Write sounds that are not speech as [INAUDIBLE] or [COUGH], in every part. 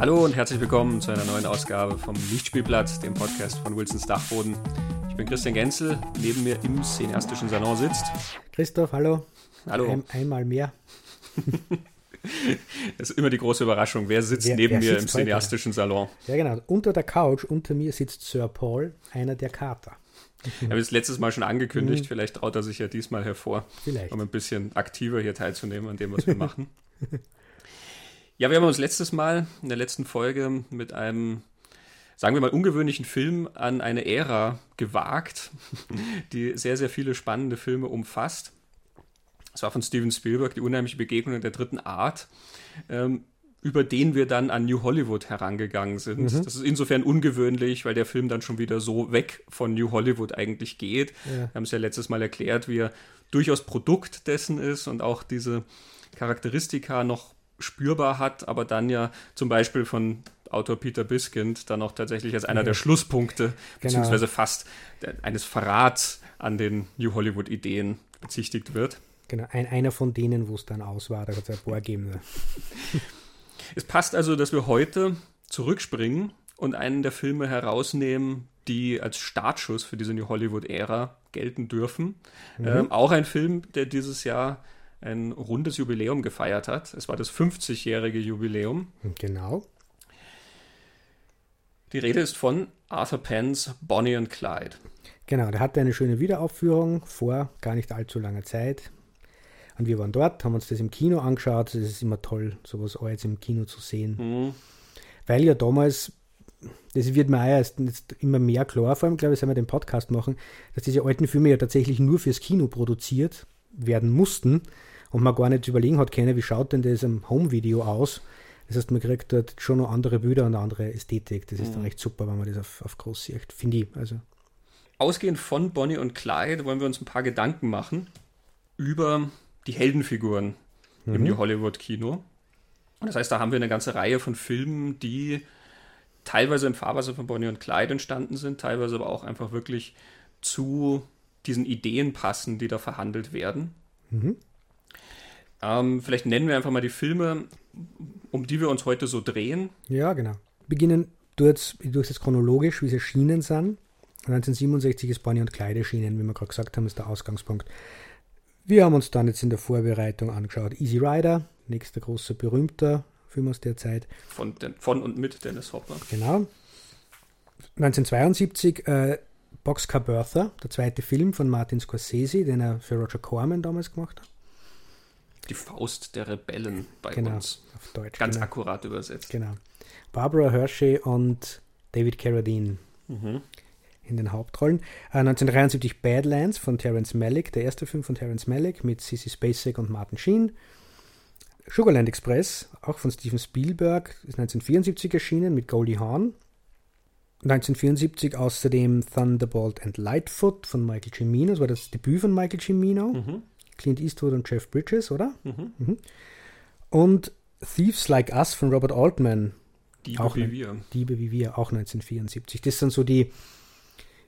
Hallo und herzlich willkommen zu einer neuen Ausgabe vom Lichtspielplatz, dem Podcast von Wilsons Dachboden. Ich bin Christian Genzel, neben mir im cineastischen Salon sitzt. Christoph, hallo. Hallo. Ein, einmal mehr. [LAUGHS] Das ist immer die große Überraschung. Wer sitzt Wer- neben wer mir im sitzt heute? cineastischen Salon? Ja, genau. Unter der Couch, unter mir sitzt Sir Paul, einer der Kater. [LAUGHS] Ich habe es letztes Mal schon Mhm. angekündigt, vielleicht traut er sich ja diesmal hervor, Vielleicht. um ein bisschen aktiver hier teilzunehmen an dem, was wir [LAUGHS] machen. Ja, wir haben uns letztes Mal in der letzten Folge mit einem, sagen wir mal, ungewöhnlichen Film an eine Ära gewagt, [LAUGHS] die sehr, sehr viele spannende Filme umfasst. Es war von Steven Spielberg, die unheimliche Begegnung der dritten Art, ähm, über den wir dann an New Hollywood herangegangen sind. Das ist insofern ungewöhnlich, weil der Film dann schon wieder so weg von New Hollywood eigentlich geht. Ja. Wir haben es ja letztes Mal erklärt, wie er durchaus Produkt dessen ist und auch diese Charakteristika noch spürbar hat, aber dann ja zum Beispiel von Autor Peter Biskind dann auch tatsächlich als einer der Schlusspunkte, beziehungsweise fast eines Verrats an den New Hollywood-Ideen bezichtigt wird. Genau, ein, einer von denen, wo es dann aus war, da hat es ein paar gegeben. [LAUGHS] Es passt also, dass wir heute zurückspringen und einen der Filme herausnehmen, die als Startschuss für diese New Hollywood-Ära gelten dürfen. Ähm, auch ein Film, der dieses Jahr ein rundes Jubiläum gefeiert hat. Es war das 50-jährige Jubiläum. Genau. Die Rede ist von Arthur Penns Bonnie and Clyde. Genau, der hatte eine schöne Wiederaufführung vor gar nicht allzu langer Zeit. Und wir waren dort, haben uns das im Kino angeschaut. Es ist immer toll, sowas jetzt im Kino zu sehen. Hm. Weil ja damals, das wird mir auch erst jetzt immer mehr klar, vor allem, glaube ich, seit wir den Podcast machen, dass diese alten Filme ja tatsächlich nur fürs Kino produziert werden mussten und man gar nicht überlegen hat können, wie schaut denn das im Home-Video aus. Das heißt, man kriegt dort schon noch andere Bilder und eine andere Ästhetik. Das ist dann recht super, wenn man das auf, auf groß sieht, finde ich. Also, Ausgehend von Bonnie und Clyde wollen wir uns ein paar Gedanken machen über die Heldenfiguren im New Hollywood-Kino. Und das heißt, da haben wir eine ganze Reihe von Filmen, die teilweise im Fahrwasser von Bonnie und Clyde entstanden sind, teilweise aber auch einfach wirklich zu diesen Ideen passen, die da verhandelt werden. Ähm, vielleicht nennen wir einfach mal die Filme, um die wir uns heute so drehen. ja, genau. Beginnen durch, durch das chronologisch, wie sie erschienen sind. 1967 ist Bonnie und Clyde erschienen, wie wir gerade gesagt haben, ist der Ausgangspunkt. Wir haben uns dann jetzt in der Vorbereitung angeschaut Easy Rider, nächster großer berühmter Film aus der Zeit. Von, von und mit Dennis Hopper. Genau. 1972 äh, Boxcar Bertha, der zweite Film von Martin Scorsese, den er für Roger Corman damals gemacht hat. Die Faust der Rebellen bei Genau, uns. auf Deutsch. Ganz genau. akkurat übersetzt. Genau. Barbara Hershey und David Carradine Mhm. in den Hauptrollen. Äh, 1973 Badlands von Terence Malick, der erste Film von Terence Malick mit Sissy Spacek und Martin Sheen. Sugarland Express, auch von Steven Spielberg, ist 1974 erschienen mit Goldie Hawn. 1974 außerdem Thunderbolt and Lightfoot von Michael Cimino, das war das Debüt von Michael Cimino. Mhm. Clint Eastwood und Jeff Bridges, oder? Mhm. Und Thieves Like Us von Robert Altman, Die Auch wie ein- wir. Diebe wie wir, auch 1974. Das sind so die,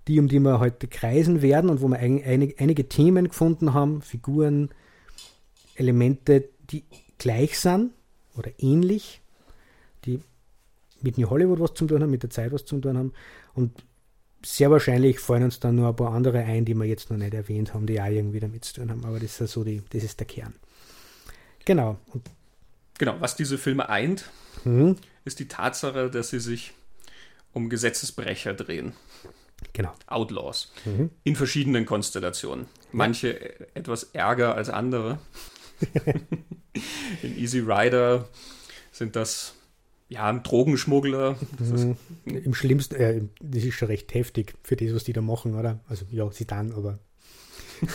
die, um die wir heute kreisen werden und wo wir ein, einige, einige Themen gefunden haben, Figuren, Elemente, die gleich sind oder ähnlich, die mit New Hollywood was zu tun haben, mit der Zeit was zu tun haben. Und sehr wahrscheinlich fallen uns dann nur ein paar andere ein, die wir jetzt noch nicht erwähnt haben, die auch irgendwie damit zu tun haben. Aber das ist so die, das ist der Kern. Genau. Und, Genau, was diese Filme eint, mhm, ist die Tatsache, dass sie sich um Gesetzesbrecher drehen. genau. Outlaws. Mhm. In verschiedenen Konstellationen. Manche äh, etwas ärger als andere. [LAUGHS] In Easy Rider sind das ja Drogenschmuggler. Das ist, Mhm. Im schlimmsten, äh, das ist schon recht heftig für das, was die da machen, oder? Also ja, sie dann, aber [LAUGHS]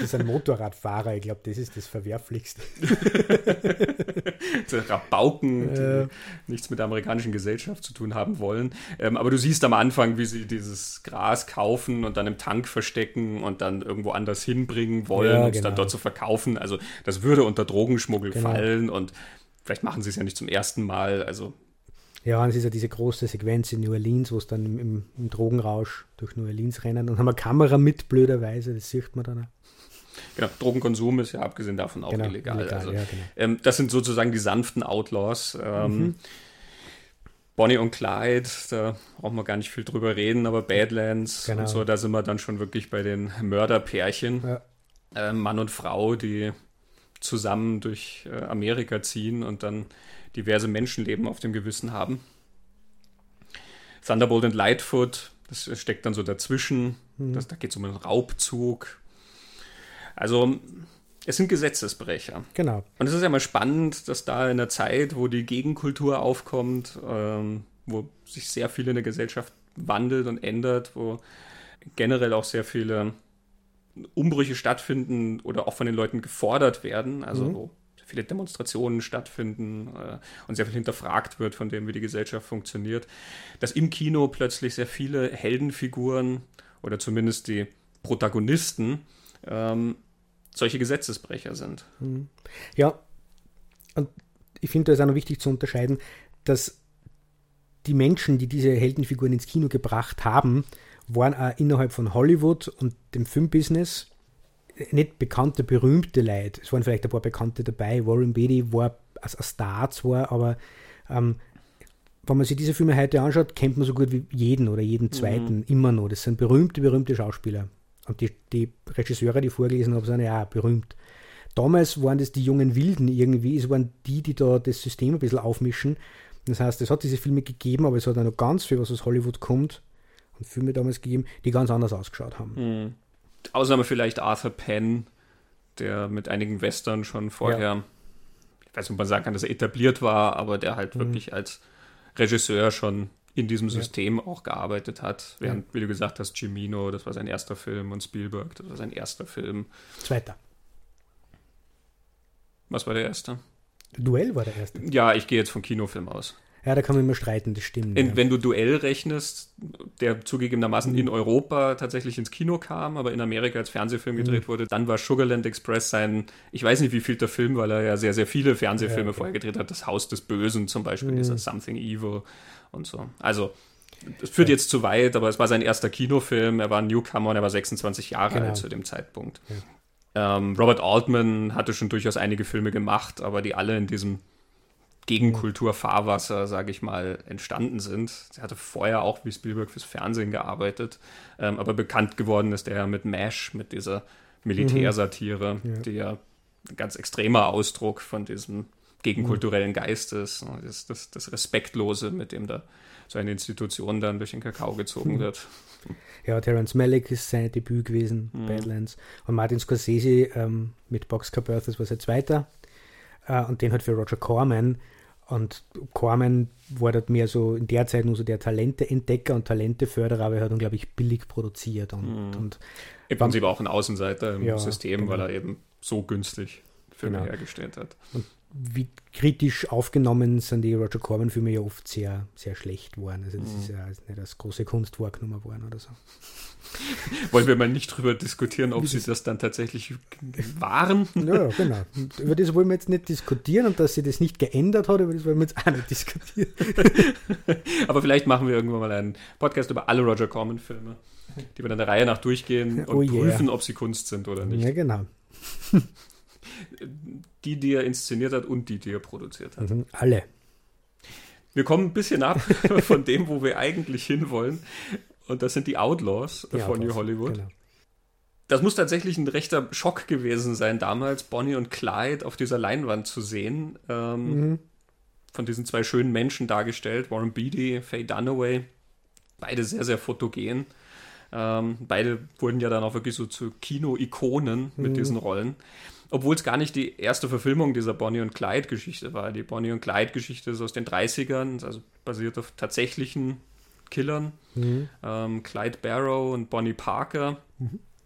das sind Motorradfahrer, ich glaube, das ist das Verwerflichste. [LAUGHS] so Rabauken, die Äh. nichts mit der amerikanischen Gesellschaft zu tun haben wollen. Ähm, aber du siehst am Anfang, wie sie dieses Gras kaufen und dann im Tank verstecken und dann irgendwo anders hinbringen wollen Ja, und es dann genau. dort zu verkaufen. Also das würde unter Drogenschmuggel Genau. fallen und vielleicht machen sie es ja nicht zum ersten Mal. Also Ja, und es ist ja diese große Sequenz in New Orleans, wo es dann im, im, im Drogenrausch durch New Orleans rennen und haben eine Kamera mit, blöderweise, das sieht man dann auch. Genau, Drogenkonsum ist ja abgesehen davon auch Genau, illegal. illegal, also, ja, genau. ähm, das sind sozusagen die sanften Outlaws. Ähm, Mhm. Bonnie und Clyde, da brauchen wir gar nicht viel drüber reden, aber Badlands Genau. und so, da sind wir dann schon wirklich bei den Mörderpärchen. Ja. äh, Mann und Frau, die zusammen durch äh, Amerika ziehen und dann diverse Menschenleben auf dem Gewissen haben. Thunderbolt und Lightfoot, das steckt dann so dazwischen. Das, da geht es um einen Raubzug. Also, es sind Gesetzesbrecher. Genau. Und es ist ja mal spannend, dass da in einer Zeit, wo die Gegenkultur aufkommt, ähm, wo sich sehr viel in der Gesellschaft wandelt und ändert, wo generell auch sehr viele Umbrüche stattfinden oder auch von den Leuten gefordert werden, also wo sehr viele Demonstrationen stattfinden äh, und sehr viel hinterfragt wird von dem, wie die Gesellschaft funktioniert, dass im Kino plötzlich sehr viele Heldenfiguren oder zumindest die Protagonisten ähm, solche Gesetzesbrecher sind. Ja, und ich finde, da ist auch noch wichtig zu unterscheiden, dass die Menschen, die diese Heldenfiguren ins Kino gebracht haben, waren auch innerhalb von Hollywood und dem Filmbusiness nicht bekannte, berühmte Leute. Es waren vielleicht ein paar Bekannte dabei. Warren Beatty war als ein Star zwar, aber ähm, wenn man sich diese Filme heute anschaut, kennt man so gut wie jeden oder jeden zweiten immer noch. Das sind berühmte, berühmte Schauspieler. Und die, die Regisseure, die ich vorgelesen habe, sind ja auch berühmt. Damals waren das die jungen Wilden irgendwie, es waren die, die da das System ein bisschen aufmischen. Das heißt, es hat diese Filme gegeben, aber es hat auch noch ganz viel, was aus Hollywood kommt, und Filme damals gegeben, die ganz anders ausgeschaut haben. Ausnahme vielleicht Arthur Penn, der mit einigen Western schon vorher, ich weiß nicht, ob man sagen kann, dass er etabliert war, aber der halt wirklich als Regisseur schon in diesem System auch gearbeitet hat. Während, wie du gesagt hast, Cimino, das war sein erster Film und Spielberg, das war sein erster Film. Zweiter. Was war der erste? Duell war der erste. Ja, ich gehe jetzt vom Kinofilm aus. Ja, da kann man immer streiten, das stimmt. In, ja. Wenn du Duell rechnest, der zugegebenermaßen in Europa tatsächlich ins Kino kam, aber in Amerika als Fernsehfilm gedreht wurde, dann war Sugarland Express sein, ich weiß nicht wie viel der Film, weil er ja sehr, sehr viele Fernsehfilme Ja, okay. vorher gedreht hat. Das Haus des Bösen zum Beispiel, dieser Something Evil und so. Also, das führt jetzt zu weit, aber es war sein erster Kinofilm. Er war ein Newcomer und er war 26 Jahre Genau. alt zu dem Zeitpunkt. Ähm, Robert Altman hatte schon durchaus einige Filme gemacht, aber die alle in diesem Gegenkultur-Fahrwasser, sage ich mal, entstanden sind. Er hatte vorher auch wie Spielberg fürs Fernsehen gearbeitet, ähm, aber bekannt geworden ist er mit MASH, mit dieser Militärsatire, die ja ein ganz extremer Ausdruck von diesem gegenkulturellen Geist ist. ne, Das, das, das Respektlose, mit dem da so eine Institution dann durch den Kakao gezogen wird. Ja, Terence Malick ist sein Debüt gewesen, Badlands. Und Martin Scorsese ähm, mit Boxcar Birth, das war sein zweiter. Äh, und den hat für Roger Corman. Und Corman war dort mehr so in der Zeit nur so der Talenteentdecker und Talenteförderer, aber er hat dann, glaube ich, billig produziert. Und, und Im Prinzip auch ein Außenseiter im Ja, System, genau. weil er eben so günstig Filme Genau. hergestellt hat. Wie kritisch aufgenommen sind die Roger Corman-Filme ja oft sehr, sehr schlecht worden. Also das ist ja nicht als große Kunst wahrgenommen worden oder so. [LAUGHS] Wollen wir mal nicht drüber diskutieren, ob sie das dann tatsächlich waren? Ja, ja, genau. Und über das wollen wir jetzt nicht diskutieren und dass sie das nicht geändert hat, über das wollen wir jetzt auch nicht diskutieren. [LAUGHS] Aber vielleicht machen wir irgendwann mal einen Podcast über alle Roger Corman-Filme, die wir dann der Reihe nach durchgehen und Oh yeah. prüfen, ob sie Kunst sind oder nicht. Ja, genau. Die, die er inszeniert hat und die, die er produziert hat. Mhm. Alle. Wir kommen ein bisschen ab [LAUGHS] von dem, wo wir eigentlich hinwollen. Und das sind die Outlaws Die von New Outlaws, Hollywood. Genau. Das muss tatsächlich ein rechter Schock gewesen sein, damals Bonnie und Clyde auf dieser Leinwand zu sehen. Ähm, Mhm. Von diesen zwei schönen Menschen dargestellt, Warren Beatty, Faye Dunaway. Beide sehr, sehr fotogen. Ähm, beide wurden ja dann auch wirklich so zu Kino-Ikonen mit Mhm. diesen Rollen. Obwohl es gar nicht die erste Verfilmung dieser Bonnie und Clyde-Geschichte war. Die Bonnie und Clyde-Geschichte ist aus den 30ern, also basiert auf tatsächlichen Killern. Mhm. Ähm, Clyde Barrow und Bonnie Parker,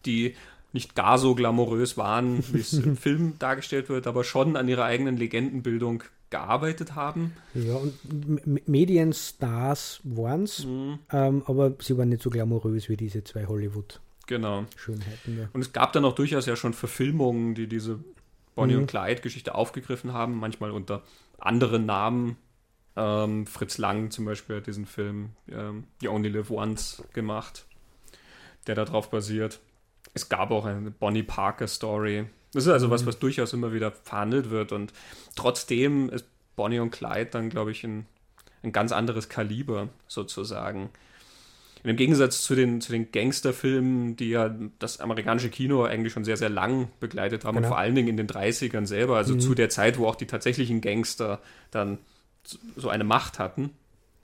die nicht gar so glamourös waren, wie es im [LAUGHS] Film dargestellt wird, aber schon an ihrer eigenen Legendenbildung gearbeitet haben. Ja, und M- Medienstars waren es, Mhm. ähm, aber sie waren nicht so glamourös wie diese zwei Genau. Hollywood-Schönheiten. Ja. Und es gab dann auch durchaus ja schon Verfilmungen, die diese Bonnie Mhm. und Clyde-Geschichte aufgegriffen haben, manchmal unter anderen Namen. Ähm, Fritz Lang zum Beispiel hat diesen Film ähm, You Only Live Once gemacht, der darauf basiert. es gab auch eine Bonnie Parker Story. Das ist also Mhm. was, was durchaus immer wieder verhandelt wird und trotzdem ist Bonnie und Clyde dann, glaube ich, ein, ein ganz anderes Kaliber sozusagen. Und Im Gegensatz zu den, zu den Gangsterfilmen, die ja das amerikanische Kino eigentlich schon sehr, sehr lang begleitet haben Genau. und vor allen Dingen in den 30ern selber, also Mhm. zu der Zeit, wo auch die tatsächlichen Gangster dann so eine Macht hatten.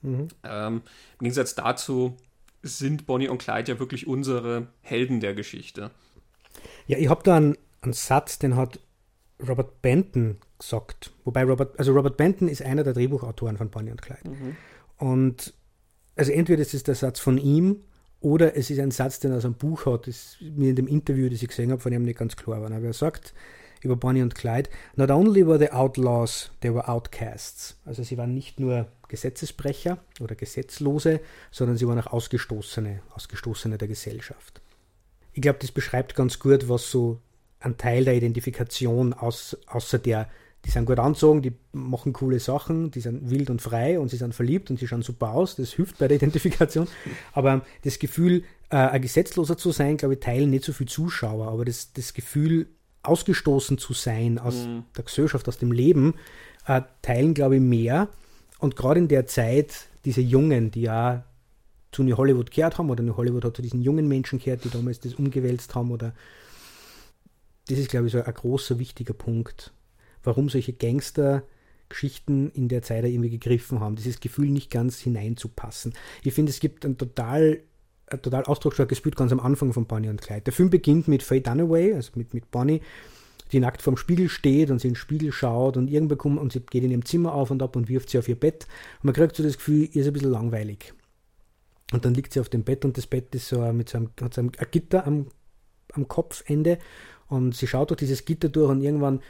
Mhm. Ähm, Im Gegensatz dazu sind Bonnie und Clyde ja wirklich unsere Helden der Geschichte. Ja, ich habe da einen, einen Satz, den hat Robert Benton gesagt. Wobei Robert, also Robert Benton ist einer der Drehbuchautoren von Bonnie und Clyde. Und also entweder ist es der Satz von ihm oder es ist ein Satz, den er aus einem Buch hat, das mir in dem Interview, das ich gesehen habe, von ihm nicht ganz klar war. Aber er sagt über Bonnie und Clyde, not only were they outlaws, they were outcasts. Also sie waren nicht nur Gesetzesbrecher oder Gesetzlose, sondern sie waren auch Ausgestoßene, Ausgestoßene der Gesellschaft. Ich glaube, das beschreibt ganz gut, was so ein Teil der Identifikation aus, außer der, die sind gut anzogen, die machen coole Sachen, die sind wild und frei und sie sind verliebt und sie schauen super aus, das hilft bei der Identifikation. Aber das Gefühl, äh, ein Gesetzloser zu sein, glaube ich, teilen nicht so viele Zuschauer, aber das, das Gefühl, ausgestoßen zu sein aus der Gesellschaft, aus dem Leben, äh, teilen, glaube ich, mehr. Und gerade in der Zeit, diese Jungen, die ja zu New Hollywood gehört haben oder New Hollywood hat zu diesen jungen Menschen gehört, die damals das umgewälzt haben oder das ist, glaube ich, so ein großer, wichtiger Punkt, warum solche Gangster-Geschichten in der Zeit irgendwie gegriffen haben, dieses Gefühl nicht ganz hineinzupassen. Ich finde, es gibt ein total, ein total ausdrucksstarkes Bild ganz am Anfang von Bonnie und Clyde. Der Film beginnt mit Faye Dunaway, also mit, mit Bonnie, die nackt vorm Spiegel steht und sie in den Spiegel schaut und irgendwann kommt und sie geht in ihrem Zimmer auf und ab und wirft sie auf ihr Bett. Und man kriegt so das Gefühl, ihr ist ein bisschen langweilig. Und dann liegt sie auf dem Bett und das Bett ist so mit so einem, hat so ein Gitter am, am Kopfende und sie schaut durch dieses Gitter durch und irgendwann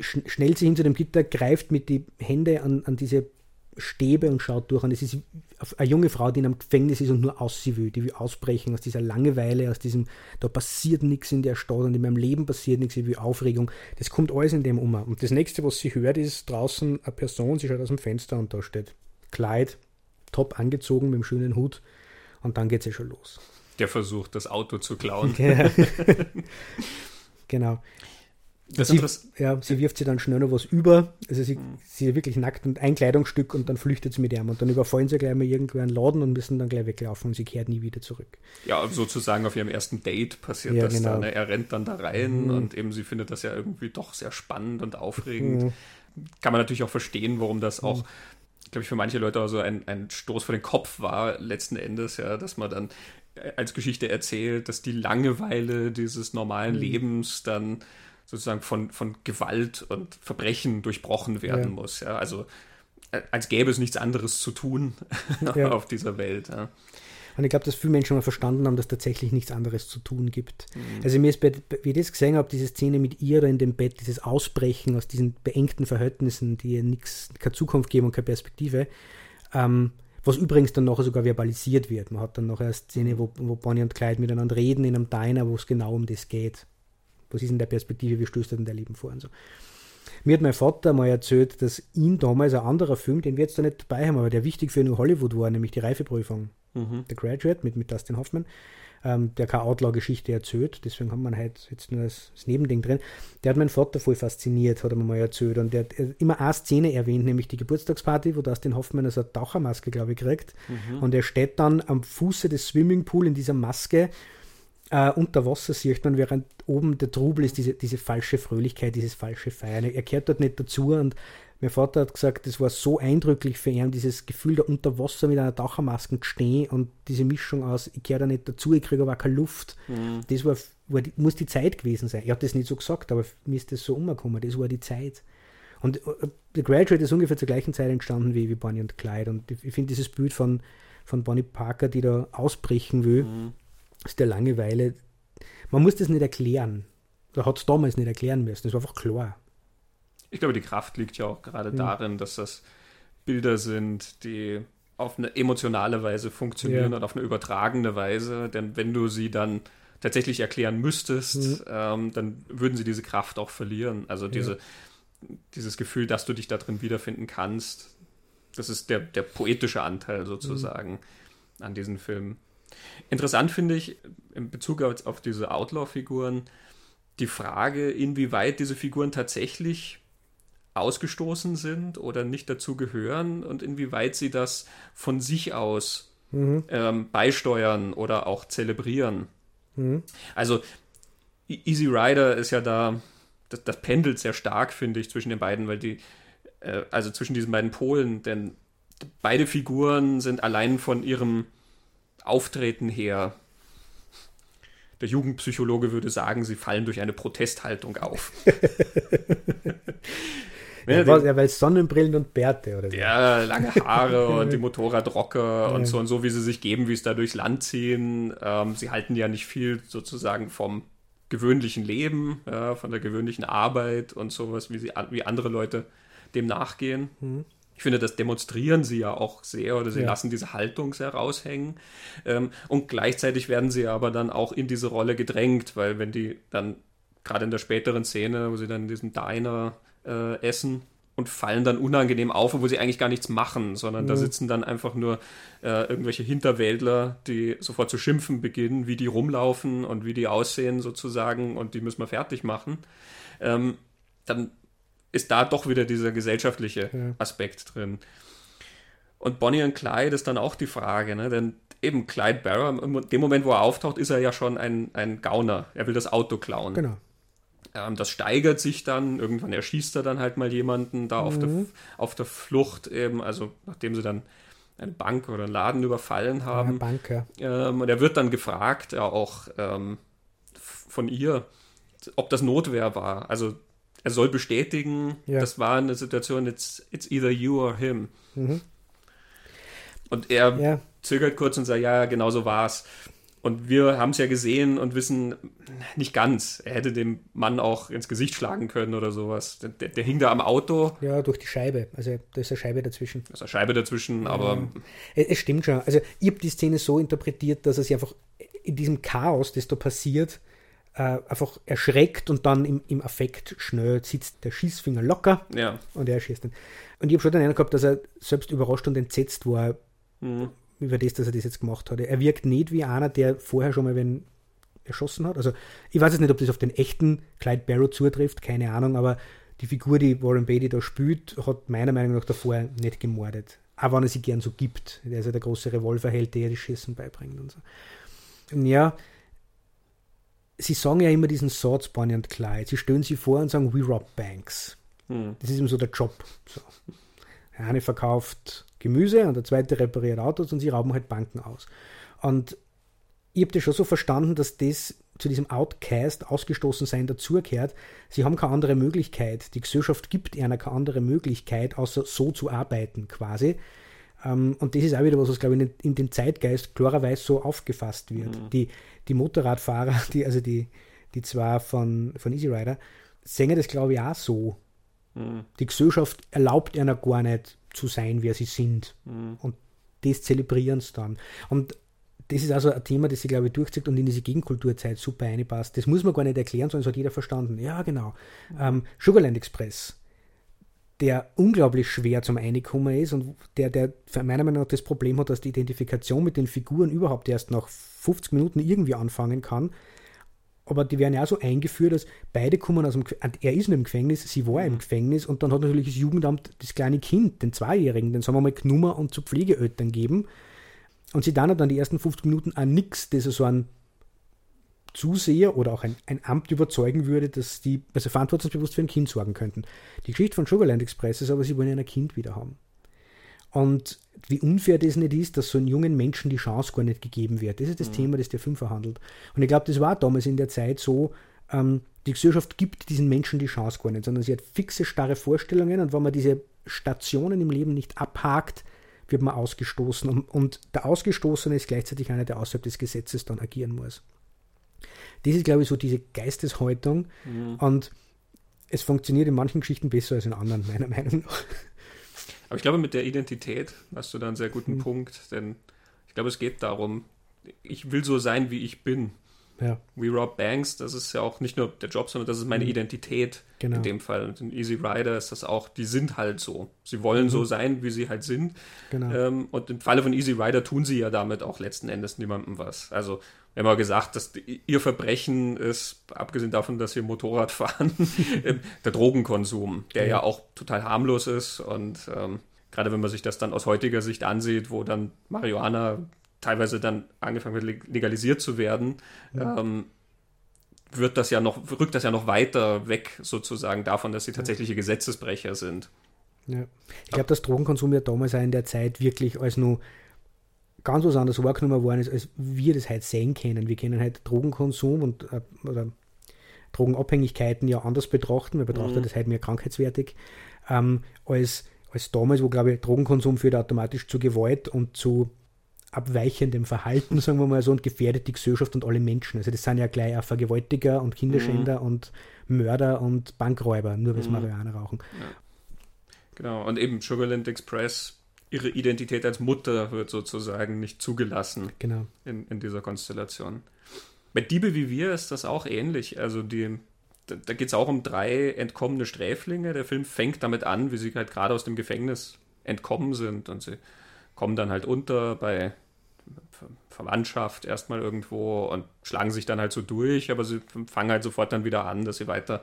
sch schnellt sie hin zu dem Gitter, greift mit die Hände an, an diese Stäbe und schaut durch. Und es ist eine junge Frau, die in einem Gefängnis ist und nur aus sie will, die will ausbrechen aus dieser Langeweile, aus diesem, da passiert nichts in der Stadt und in meinem Leben passiert nichts, ich will Aufregung. Das kommt alles in dem um. Und das nächste, was sie hört, ist draußen eine Person, sie schaut aus dem Fenster und da steht Kleid, top angezogen mit dem schönen Hut und dann geht es ja schon los. Der versucht, das Auto zu klauen. [LAUGHS] Ja. [LAUGHS] genau. Das sie, ja, sie wirft sie dann schnell noch was über. Also sie, sie ist wirklich nackt und ein Kleidungsstück und dann flüchtet sie mit ihm. Und dann überfallen sie gleich mal irgendwo einen Laden und müssen dann gleich weglaufen und sie kehrt nie wieder zurück. Ja, sozusagen auf ihrem ersten Date passiert Ja, das genau. dann. ne? Er rennt dann da rein Mhm. und eben sie findet das ja irgendwie doch sehr spannend und aufregend. Mhm. Kann man natürlich auch verstehen, warum das auch, glaube ich, für manche Leute auch so ein, ein Stoß vor den Kopf war, letzten Endes, ja, dass man dann äh, als Geschichte erzählt, dass die Langeweile dieses normalen Mhm. Lebens dann sozusagen von, von Gewalt und Verbrechen durchbrochen werden Ja. muss. Ja, also äh, als gäbe es nichts anderes zu tun [LAUGHS] Ja. auf dieser Welt. Ja. Und ich glaube, dass viele Menschen mal verstanden haben, dass tatsächlich nichts anderes zu tun gibt. Also mir ist, bei, wie ich das gesehen habe, diese Szene mit ihr da in dem Bett, dieses Ausbrechen aus diesen beengten Verhältnissen, die ihr nichts, keine Zukunft geben und keine Perspektive, ähm, was übrigens dann nachher sogar verbalisiert wird. Man hat dann noch eine Szene, wo, wo Bonnie und Clyde miteinander reden in einem Diner, wo es genau um das geht. Was ist in der Perspektive, wie stößt er denn der Leben vor und so. Mir hat mein Vater mal erzählt, dass ihn damals ein anderer Film, den wir jetzt da nicht dabei haben, aber der wichtig für New Hollywood war, nämlich die Reifeprüfung. Mhm. The Graduate mit, mit Dustin Hoffman, ähm, der keine Outlaw-Geschichte erzählt, deswegen haben wir halt jetzt nur das, das Nebending drin. Der hat meinen Vater voll fasziniert, hat er mir mal erzählt. Und der hat äh, immer eine Szene erwähnt, nämlich die Geburtstagsparty, wo Dustin Hoffman also eine Tauchermaske, glaube ich, kriegt. Und er steht dann am Fuße des Swimmingpool in dieser Maske. Äh, unter Wasser sieht man, während oben der Trubel ist, diese, diese falsche Fröhlichkeit, dieses falsche Feiern. Er kehrt dort nicht dazu und mein Vater hat gesagt, das war so eindrücklich für ihn, dieses Gefühl, da unter Wasser mit einer Tauchermaske zu stehen und diese Mischung aus, ich kehre da nicht dazu, ich kriege aber auch keine Luft. Das war, war die, muss die Zeit gewesen sein. Ich habe das nicht so gesagt, aber mir ist das so umgekommen, das war die Zeit. Und äh, The Graduate ist ungefähr zur gleichen Zeit entstanden wie, wie Bonnie und Clyde. Und ich, ich finde dieses Bild von, von Bonnie Parker, die da ausbrechen will, aus der Langeweile, man muss das nicht erklären. Da hat es damals nicht erklären müssen. Das war einfach klar. Ich glaube, die Kraft liegt ja auch gerade Mhm. darin, dass das Bilder sind, die auf eine emotionale Weise funktionieren Ja. und auf eine übertragene Weise. Denn wenn du sie dann tatsächlich erklären müsstest, Mhm. ähm, dann würden sie diese Kraft auch verlieren. Also diese, dieses Gefühl, dass du dich da drin wiederfinden kannst, das ist der, der poetische Anteil sozusagen Mhm. an diesen Filmen. Interessant finde ich in Bezug auf, diese Outlaw-Figuren die Frage, inwieweit diese Figuren tatsächlich ausgestoßen sind oder nicht dazu gehören und inwieweit sie das von sich aus mhm. ähm, beisteuern oder auch zelebrieren. Mhm. Also e-, Easy Rider ist ja da, das, das, pendelt sehr stark, finde ich, zwischen den beiden, weil die, äh, also zwischen diesen beiden Polen, denn beide Figuren sind allein von ihrem Auftreten her der Jugendpsychologe würde sagen, sie fallen durch eine Protesthaltung auf. [LAUGHS] Ja, ja, weil Sonnenbrillen und Bärte oder so. Ja, lange Haare und die Motorradrocker [LAUGHS] und so und so, wie sie sich geben, wie es da durchs Land ziehen. Ähm, sie halten ja nicht viel sozusagen vom gewöhnlichen Leben, ja, von der gewöhnlichen Arbeit und sowas, wie, sie, wie andere Leute dem nachgehen. Mhm. Ich finde, das demonstrieren sie ja auch sehr oder sie ja. lassen diese Haltung sehr raushängen. Ähm, und gleichzeitig werden sie aber dann auch in diese Rolle gedrängt, weil wenn die dann gerade in der späteren Szene, wo sie dann in diesem Diner äh, essen und fallen dann unangenehm auf, obwohl sie eigentlich gar nichts machen, sondern mhm. da sitzen dann einfach nur äh, irgendwelche Hinterwäldler, die sofort zu schimpfen beginnen, wie die rumlaufen und wie die aussehen sozusagen und die müssen wir fertig machen. Ähm, dann ist da doch wieder dieser gesellschaftliche ja. Aspekt drin. Und Bonnie und Clyde ist dann auch die Frage, ne? denn eben Clyde Barrow, in dem Moment, wo er auftaucht, ist er ja schon ein, ein Gauner. Er will das Auto klauen. Genau. Ähm, das steigert sich dann, irgendwann erschießt er dann halt mal jemanden da mhm. auf, der, mhm. auf der Flucht eben, also nachdem sie dann eine Bank oder einen Laden überfallen haben. Ja, Bank, ja. Ähm, und er wird dann gefragt, ja auch ähm, von ihr, ob das Notwehr war. Also er soll bestätigen, ja. das war eine Situation, it's, it's either you or him. Mhm. Und er ja. zögert kurz und sagt, ja, genau so war es. Und wir haben es ja gesehen und wissen nicht ganz. Er hätte dem Mann auch ins Gesicht schlagen können oder sowas. Der, der hing da am Auto. Ja, durch die Scheibe. Also da ist eine Scheibe dazwischen. Da ist eine Scheibe dazwischen, aber. Ja. Es stimmt schon. Also ich habe die Szene so interpretiert, dass er sich einfach in diesem Chaos, das da passiert, äh, einfach erschreckt und dann im, im Affekt schnell sitzt der Schießfinger locker ja. und er schießt dann. Und ich habe schon den Eindruck gehabt, dass er selbst überrascht und entsetzt war mhm. über das, dass er das jetzt gemacht hat. Er wirkt nicht wie einer, der vorher schon mal wen erschossen hat. Also ich weiß jetzt nicht, ob das auf den echten Clyde Barrow zutrifft, keine Ahnung, aber die Figur, die Warren Beatty da spielt, hat meiner Meinung nach davor nicht gemordet. Auch wenn er sie gern so gibt. Der ist ja der große Revolverheld, der ja die Schießen beibringt und so. Ja, sie sagen ja immer diesen Satz, Bonnie und Clyde. Sie stellen sie vor und sagen, we rob banks. Hm. Das ist immer so der Job. So. Der eine verkauft Gemüse und der zweite repariert Autos und sie rauben halt Banken aus. Und ich habe das schon so verstanden, dass das zu diesem Outcast, ausgestoßen sein dazugehört. Sie haben keine andere Möglichkeit. Die Gesellschaft gibt ihnen keine andere Möglichkeit, außer so zu arbeiten quasi. Ähm, und das ist auch wieder was, was, glaube ich, in dem Zeitgeist klarerweise so aufgefasst wird. Mhm. Die, die Motorradfahrer, [LAUGHS] die, also die, die zwei von, von Easy Rider, singen das, glaube ich, auch so. Mhm. Die Gesellschaft erlaubt ihnen gar nicht zu sein, wer sie sind. Mhm. Und das zelebrieren sie dann. Und das ist also ein Thema, das sich, glaube ich, durchzieht und in diese Gegenkulturzeit super einpasst. Das muss man gar nicht erklären, sondern es hat jeder verstanden. Ja, genau. Mhm. Ähm, Sugarland Express der unglaublich schwer zum Einkommen ist und der, der meiner Meinung nach das Problem hat, dass die Identifikation mit den Figuren überhaupt erst nach 50 Minuten irgendwie anfangen kann. Aber die werden ja auch so eingeführt, dass beide kommen aus dem Gefängnis. Er ist nicht im Gefängnis, sie war im mhm. Gefängnis und dann hat natürlich das Jugendamt das kleine Kind, den Zweijährigen, den sagen wir mal genommen und zu Pflegeeltern geben. Und sie dann hat dann die ersten 50 Minuten an nichts, das so ein Zuseher oder auch ein, ein Amt überzeugen würde, dass die also verantwortungsbewusst für ein Kind sorgen könnten. Die Geschichte von Sugarland Express ist aber, sie wollen ein Kind wieder haben. Und wie unfair das nicht ist, dass so einen jungen Menschen die Chance gar nicht gegeben wird. Das ist das mhm. Thema, das der Film verhandelt. Und ich glaube, das war damals in der Zeit so, ähm, die Gesellschaft gibt diesen Menschen die Chance gar nicht, sondern sie hat fixe, starre Vorstellungen und wenn man diese Stationen im Leben nicht abhakt, wird man ausgestoßen. Und, und der Ausgestoßene ist gleichzeitig einer, der außerhalb des Gesetzes dann agieren muss. Das ist, glaube ich, so diese Geisteshaltung. Mhm. Und es funktioniert in manchen Geschichten besser als in anderen, meiner Meinung nach. Aber ich glaube, mit der Identität hast du da einen sehr guten mhm. Punkt, denn ich glaube, es geht darum, ich will so sein, wie ich bin. Ja. We Rob Banks, das ist ja auch nicht nur der Job, sondern das ist meine Mhm. Identität Genau. in dem Fall. Und in Easy Rider ist das auch, die sind halt so. Sie wollen Mhm. so sein, wie sie halt sind. Genau. Ähm, und im Falle von Easy Rider tun sie ja damit auch letzten Endes niemandem was. Also, wir haben ja gesagt, dass die, ihr Verbrechen ist, abgesehen davon, dass sie Motorrad [LAUGHS] fahren, ähm, der Drogenkonsum, der ja. Ja. auch total harmlos ist. Und ähm, gerade wenn man sich das dann aus heutiger Sicht ansieht, wo dann Marihuana teilweise dann angefangen wird, leg- legalisiert zu werden, ähm, wird das ja noch, rückt das ja noch weiter weg sozusagen davon, dass sie tatsächliche Gesetzesbrecher sind. Ja. Ich glaube, dass Drogenkonsum ja damals auch in der Zeit wirklich als nur ganz was anderes wahrgenommen worden ist, als wir das heute sehen können. Wir können halt Drogenkonsum und äh, oder Drogenabhängigkeiten ja anders betrachten. Wir betrachten Mhm. das halt mehr krankheitswertig ähm, als, als damals, wo, glaube ich, Drogenkonsum führt automatisch zu Gewalt und zu abweichendem Verhalten, [LAUGHS] sagen wir mal so, und gefährdet die Gesellschaft und alle Menschen. Also das sind ja gleich auch Vergewaltiger und Kinderschänder und Mörder und Bankräuber, nur weil sie Mhm. Marihuana rauchen. Genau, und eben Sugarland Express, ihre Identität als Mutter wird sozusagen nicht zugelassen Genau. in, in dieser Konstellation. Bei Diebe wie wir ist das auch ähnlich. Also die, da, da geht es auch um drei entkommene Sträflinge. Der Film fängt damit an, wie sie halt gerade aus dem Gefängnis entkommen sind und sie kommen dann halt unter bei Ver- Verwandtschaft erstmal irgendwo und schlagen sich dann halt so durch, aber sie fangen halt sofort dann wieder an, dass sie weiter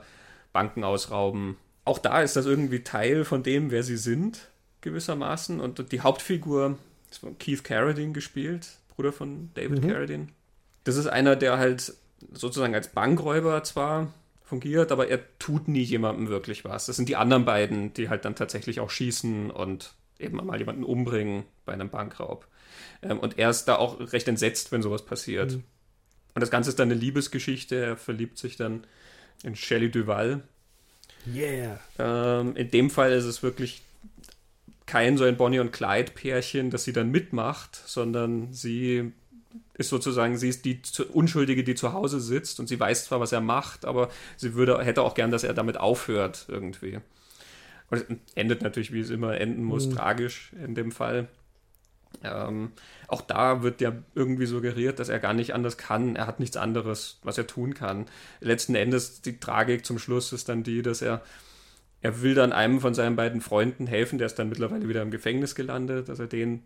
Banken ausrauben. Auch da ist das irgendwie Teil von dem, wer sie sind, gewissermaßen. Und die Hauptfigur ist von Keith Carradine gespielt, Bruder von David Mhm. Carradine. Das ist einer, der halt sozusagen als Bankräuber zwar fungiert, aber er tut nie jemandem wirklich was. Das sind die anderen beiden, die halt dann tatsächlich auch schießen und eben mal jemanden umbringen bei einem Bankraub. Ähm, und er ist da auch recht entsetzt, wenn sowas passiert. Mhm. Und das Ganze ist dann eine Liebesgeschichte. Er verliebt sich dann in Shelley Duval. Yeah. Ähm, in dem Fall ist es wirklich kein so ein Bonnie und Clyde Pärchen, das sie dann mitmacht, sondern sie ist sozusagen, sie ist die Unschuldige, die zu Hause sitzt und sie weiß zwar, was er macht, aber sie würde, hätte auch gern, dass er damit aufhört irgendwie. Und es endet natürlich, wie es immer enden muss, Mhm. tragisch in dem Fall. Ähm, auch da wird ja irgendwie suggeriert, dass er gar nicht anders kann. Er hat nichts anderes, was er tun kann. Letzten Endes, die Tragik zum Schluss ist dann die, dass er, er will dann einem von seinen beiden Freunden helfen, der ist dann mittlerweile wieder im Gefängnis gelandet, dass er den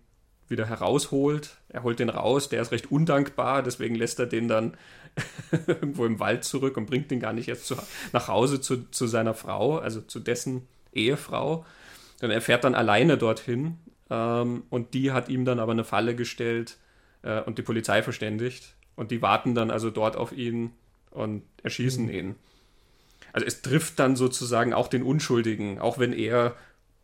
wieder herausholt. Er holt den raus, der ist recht undankbar, deswegen lässt er den dann [LAUGHS] irgendwo im Wald zurück und bringt den gar nicht erst zu, nach Hause zu, zu seiner Frau, also zu dessen Ehefrau. Denn er fährt dann alleine dorthin ähm, und die hat ihm dann aber eine Falle gestellt äh, und die Polizei verständigt. Und die warten dann also dort auf ihn und erschießen Mhm. ihn. Also es trifft dann sozusagen auch den Unschuldigen, auch wenn er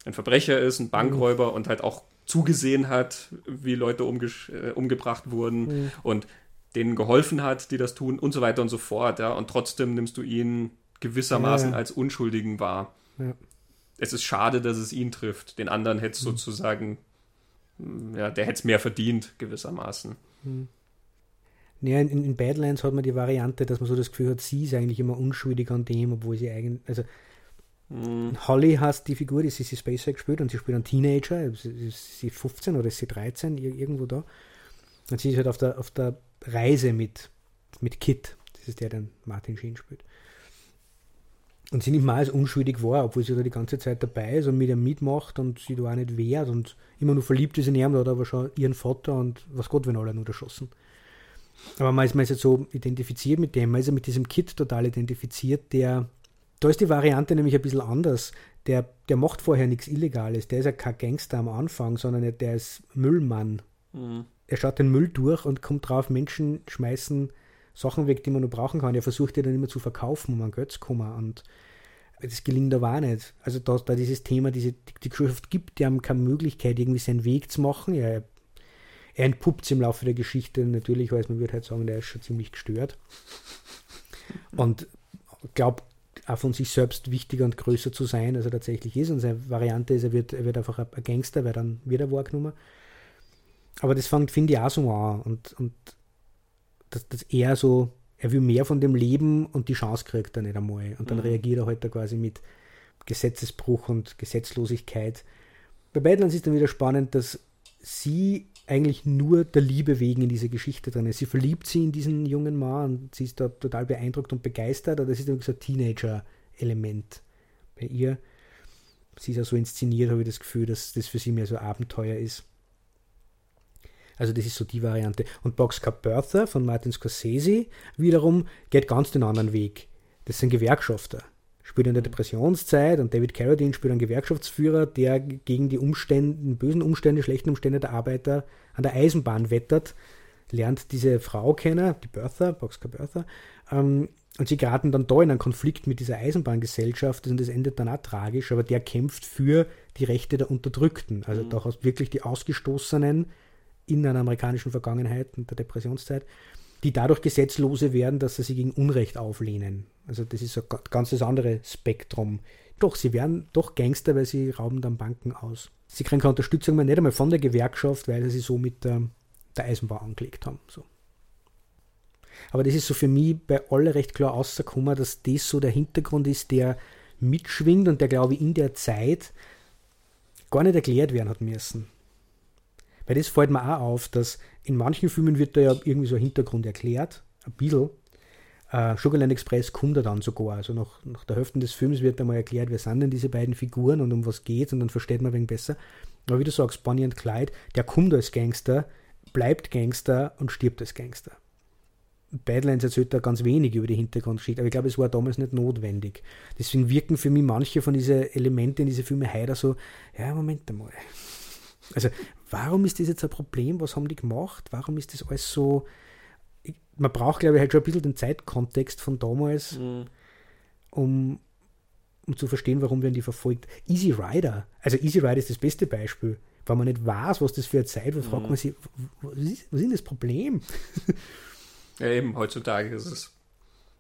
ein Verbrecher ist, ein Bankräuber und halt auch zugesehen hat, wie Leute umgesch- äh, umgebracht wurden Mhm. und denen geholfen hat, die das tun und so weiter und so fort. Ja. Und trotzdem nimmst du ihn gewissermaßen Ja, ja. als Unschuldigen wahr. Ja. Es ist schade, dass es ihn trifft. Den anderen hätte es Mhm. sozusagen, mm, ja, der hätte es mehr verdient, gewissermaßen. Ja, in, in Badlands hat man die Variante, dass man so das Gefühl hat, sie ist eigentlich immer unschuldig an dem, obwohl sie eigentlich, also Hm, Holly heißt die Figur, die Sissy Spacek spielt und sie spielt einen Teenager, sie ist sie 15 oder ist sie 13, ir- irgendwo da. Und sie ist halt auf der, auf der Reise mit, mit Kit, das ist der, der Martin Sheen spielt. Und sie nimmt mal als unschuldig wahr, obwohl sie da die ganze Zeit dabei ist und mit ihm mitmacht und sie da auch nicht wehrt und immer nur verliebt ist in ihn, hat aber schon ihren Vater und was Gott, wenn alle nur erschossen. Aber man ist, man ist jetzt so identifiziert mit dem, man ist ja mit diesem Kit total identifiziert, der, da ist die Variante nämlich ein bisschen anders. Der, der macht vorher nichts Illegales, der ist ja kein Gangster am Anfang, sondern er- der ist Müllmann. hm, Er schaut den Müll durch und kommt drauf, Menschen schmeißen Sachen weg, die man nur brauchen kann. Er versucht die dann immer zu verkaufen, um an Geld zu kommen. Und das gelingt aber auch nicht. Also da, da dieses Thema, diese, die, die Gesellschaft gibt die haben keine Möglichkeit, irgendwie seinen Weg zu machen. Er, er entpuppt im Laufe der Geschichte natürlich, weil man würde halt sagen, der ist schon ziemlich gestört. [LAUGHS] Und glaubt auch von sich selbst wichtiger und größer zu sein, als er tatsächlich ist. Und seine Variante ist, er wird, er wird einfach ein ein Gangster, weil dann wird er wahrgenommen. Aber das fängt, finde ich, auch so an. Und, und dass, dass er so, er will mehr von dem Leben und die Chance kriegt er nicht einmal. Und dann Mhm. reagiert er halt da quasi mit Gesetzesbruch und Gesetzlosigkeit. Bei Badlands ist dann wieder spannend, dass sie eigentlich nur der Liebe wegen in diese Geschichte drin ist. Sie verliebt sie in diesen jungen Mann und sie ist da total beeindruckt und begeistert, aber das ist irgendwie so ein Teenager-Element bei ihr. Sie ist ja so inszeniert, habe ich das Gefühl, dass das für sie mehr so Abenteuer ist. Also das ist so die Variante. Und Boxcar Bertha von Martin Scorsese wiederum geht ganz den anderen Weg. Das sind Gewerkschafter. Spielt in der Depressionszeit und David Carradine spielt einen Gewerkschaftsführer, der gegen die Umstände, bösen Umstände, schlechten Umstände der Arbeiter an der Eisenbahn wettert, lernt diese Frau kennen, die Bertha, Boxcar Bertha, ähm, und sie geraten dann da in einen Konflikt mit dieser Eisenbahngesellschaft und das endet dann auch tragisch, aber der kämpft für die Rechte der Unterdrückten. Also mhm. durchaus wirklich die Ausgestoßenen in einer amerikanischen Vergangenheit und der Depressionszeit, die dadurch Gesetzlose werden, dass sie sich gegen Unrecht auflehnen. Also das ist ein ganz andere Spektrum. Doch, sie werden doch Gangster, weil sie rauben dann Banken aus. Sie kriegen keine Unterstützung mehr, nicht einmal von der Gewerkschaft, weil sie so mit der, der Eisenbahn angelegt haben. So. Aber das ist so für mich bei alle recht klar rausgekommen, dass das so der Hintergrund ist, der mitschwingt und der, glaube ich, in der Zeit gar nicht erklärt werden hat müssen. Weil das fällt mir auch auf, dass in manchen Filmen wird da ja irgendwie so ein Hintergrund erklärt, ein bisschen. Äh, Sugarland Express kommt da dann sogar. Also nach, nach der Hälfte des Films wird einmal erklärt, wer sind denn diese beiden Figuren und um was geht's und dann versteht man ein wenig besser. Aber wie du sagst, Bonnie und Clyde, der kommt als Gangster, bleibt Gangster und stirbt als Gangster. Badlands erzählt da ganz wenig über die Hintergrundgeschichte, aber ich glaube, es war damals nicht notwendig. Deswegen wirken für mich manche von diesen Elementen in diese Filme heute so, ja, Moment einmal. Also, warum ist das jetzt ein Problem? Was haben die gemacht? Warum ist das alles so. Man braucht, glaube ich, halt schon ein bisschen den Zeitkontext von damals, mhm. um, um zu verstehen, warum werden die verfolgt. Easy Rider, also Easy Rider ist das beste Beispiel. Weil man nicht weiß, was das für eine Zeit war, fragt mhm. man sich, was ist, was ist das Problem? [LAUGHS] Ja, eben, heutzutage ist es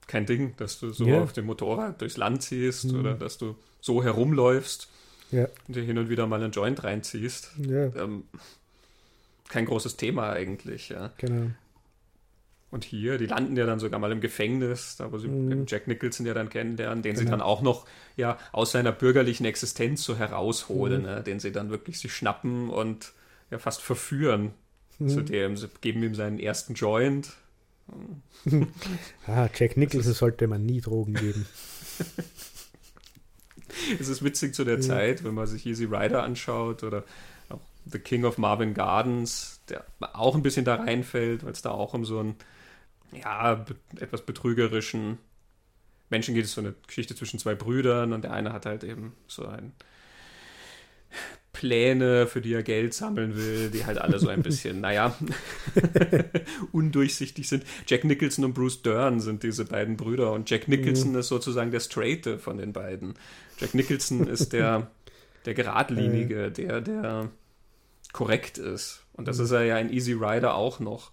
kein Ding, dass du so ja. auf dem Motorrad durchs Land ziehst mhm. oder dass du so herumläufst ja. und dir hin und wieder mal einen Joint reinziehst. Ja. Ähm, kein großes Thema eigentlich, ja. Genau. Und hier, die landen ja dann sogar mal im Gefängnis, da wo sie mhm. Jack Nicholson ja dann kennenlernen, den genau. sie dann auch noch ja aus seiner bürgerlichen Existenz so herausholen, mhm. ne, den sie dann wirklich sich schnappen und ja fast verführen. Mhm. Zu dem, sie geben ihm seinen ersten Joint. [LAUGHS] ah, Jack Nicholson sollte man nie Drogen geben. [LAUGHS] [LAUGHS] es ist witzig zu der Zeit, wenn man sich Easy Rider anschaut oder auch The King of Marvin Gardens, der auch ein bisschen da reinfällt, weil es da auch um so einen, ja, etwas betrügerischen Menschen geht. Es so eine Geschichte zwischen zwei Brüdern und der eine hat halt eben so ein Pläne, für die er Geld sammeln will, die halt alle so ein bisschen, naja, [LAUGHS] undurchsichtig sind. Jack Nicholson und Bruce Dern sind diese beiden Brüder und Jack Nicholson mhm. ist sozusagen der Straighte von den beiden. Jack Nicholson ist der, der Geradlinige, der, der korrekt ist. Und das mhm. ist er ja in Easy Rider auch noch.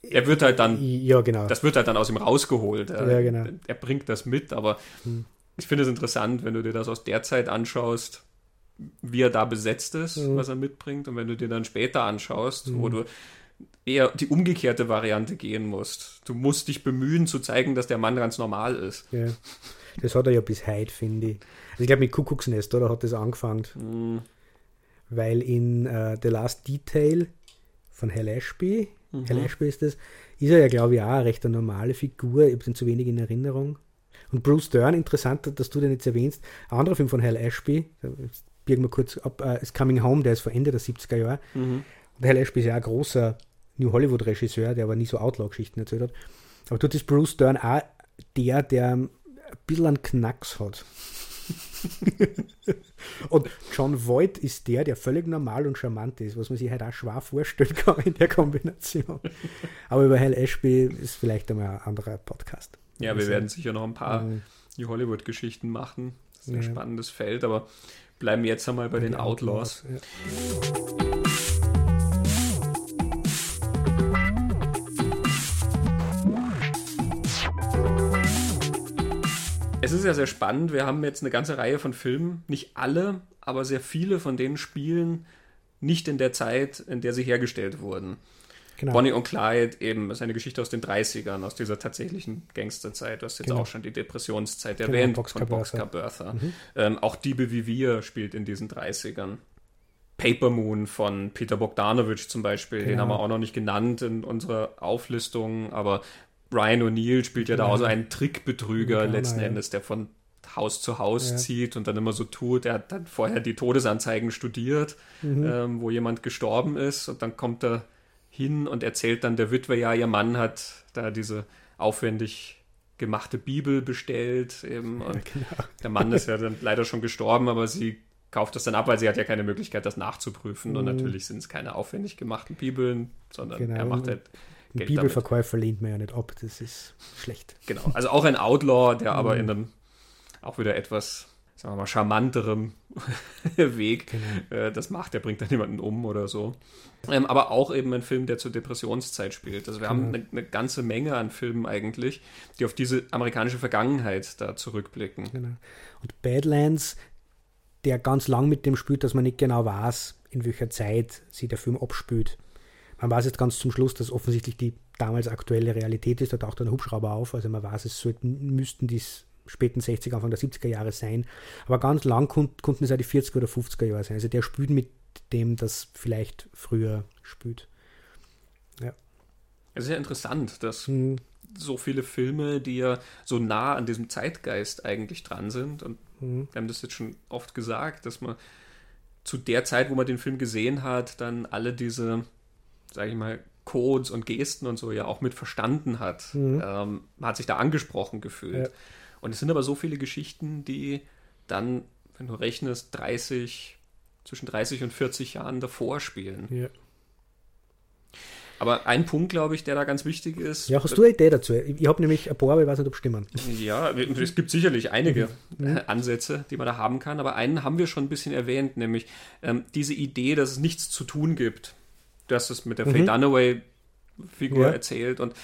Er wird halt dann, ja, genau. das wird halt dann aus ihm rausgeholt. Er, ja, genau. er bringt das mit, aber hm. ich finde es interessant, wenn du dir das aus der Zeit anschaust, wie er da besetzt ist, mhm. was er mitbringt. Und wenn du dir dann später anschaust, mhm. wo du eher die umgekehrte Variante gehen musst. Du musst dich bemühen zu zeigen, dass der Mann ganz normal ist. Ja. Das hat er ja bis heute, finde ich. Also ich glaube mit Kuckucksnest, oder? Hat das angefangen. Mhm. Weil in uh, The Last Detail von Hal Ashby, mhm. Hal Ashby ist das, ist er ja, glaube ich, auch eine recht eine normale Figur. Ich habe den zu wenig in Erinnerung. Und Bruce Dern, interessant, dass du den jetzt erwähnst, ein anderer Film von Hal Ashby, biegen wir kurz ab, uh, ist Coming Home, der ist vor Ende der 70er Jahre. Mhm. Und Hal Ashby ist ja ein großer New Hollywood-Regisseur, der aber nie so Outlaw-Geschichten erzählt hat. Aber dort ist Bruce Dern auch der, der ein bisschen einen Knacks hat. [LAUGHS] und John Voight ist der, der völlig normal und charmant ist, was man sich halt auch schwer vorstellen kann in der Kombination. Aber über Hal Ashby ist vielleicht einmal ein anderer Podcast. Ja, wir werden sicher noch ein paar ähm, New Hollywood-Geschichten machen. Das ist ein ja. spannendes Feld, aber bleiben jetzt einmal bei, den Outlaws. Outlaws ja. Es ist ja sehr spannend. Wir haben jetzt eine ganze Reihe von Filmen, nicht alle, aber sehr viele von denen spielen nicht in der Zeit, in der sie hergestellt wurden. Genau. Bonnie und Clyde eben ist eine Geschichte aus den 30ern, aus dieser tatsächlichen Gangsterzeit. Du hast jetzt genau. auch schon die Depressionszeit erwähnt genau, Boxcar von Boxcar Bertha. Mhm. Ähm, auch Diebe wie wir spielt in diesen 30ern. Paper Moon von Peter Bogdanovich zum Beispiel, Genau. den haben wir auch noch nicht genannt in unserer Auflistung, aber Brian O'Neill spielt ja da Ja. auch so einen Trickbetrüger Genau, letzten. Endes, der von Haus zu Haus Ja. zieht und dann immer so tut, er hat dann vorher die Todesanzeigen studiert, Mhm. ähm, wo jemand gestorben ist und dann kommt er hin und erzählt dann der Witwe, ja, ihr Mann hat da diese aufwendig gemachte Bibel bestellt eben und genau. der Mann ist ja dann leider schon gestorben, aber sie kauft das dann ab, weil sie hat ja keine Möglichkeit, das nachzuprüfen. Und Mhm. natürlich sind es keine aufwendig gemachten Bibeln, sondern Genau. er macht halt Ein Geld damit. Bibelverkäufer lehnt man ja nicht ab, das ist schlecht. Genau. Also auch ein Outlaw, der aber Mhm. in einem auch wieder etwas, sagen wir mal, charmanterem [LAUGHS] Weg Genau. äh, das macht. Der bringt dann jemanden um oder so. Ähm, aber auch eben ein Film, der zur Depressionszeit spielt. Also wir haben Genau. eine, eine ganze Menge an Filmen eigentlich, die auf diese amerikanische Vergangenheit da zurückblicken. Genau. Und Badlands, der ganz lang mit dem spielt, dass man nicht genau weiß, in welcher Zeit sich der Film abspielt. Man weiß jetzt ganz zum Schluss, dass offensichtlich die damals aktuelle Realität ist. Da taucht ein Hubschrauber auf. Also man weiß, es sollten, müssten die späten 60er, Anfang der 70er Jahre sein. Aber ganz lang kon konnten es auch die 40er oder 50er Jahre sein. Also der spielt mit dem, das vielleicht früher spielt. Es ist ja interessant, dass Hm, so viele Filme, die ja so nah an diesem Zeitgeist eigentlich dran sind. Und hm, wir haben das jetzt schon oft gesagt, dass man zu der Zeit, wo man den Film gesehen hat, dann alle diese, sage ich mal, Codes und Gesten und so ja auch mit verstanden hat. Mhm. Ähm, man hat sich da angesprochen gefühlt. Ja. Und es sind aber so viele Geschichten, die dann, wenn du rechnest, 30, zwischen 30 und 40 Jahren davor spielen. ja. Aber ein Punkt, glaube ich, der da ganz wichtig ist. ja, hast du eine Idee dazu? Ich, ich habe nämlich ein paar, aber ich weiß nicht, ob stimmen. Ja, es gibt sicherlich einige Mhm. äh, Ansätze, die man da haben kann, aber einen haben wir schon ein bisschen erwähnt, nämlich ähm, diese Idee, dass es nichts zu tun gibt. Du hast es mit der Faye Dunaway-Figur Mhm. Ja. erzählt und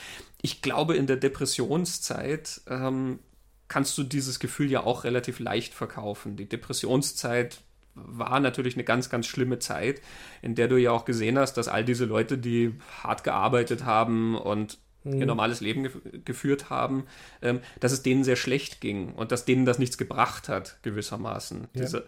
ich glaube, in der Depressionszeit ähm, kannst du dieses Gefühl ja auch relativ leicht verkaufen. Die Depressionszeit war natürlich eine ganz, ganz schlimme Zeit, in der du ja auch gesehen hast, dass all diese Leute, die hart gearbeitet haben und Mhm. ihr normales Leben gef geführt haben, ähm, dass es denen sehr schlecht ging und dass denen das nichts gebracht hat, gewissermaßen. Ja. Dieser,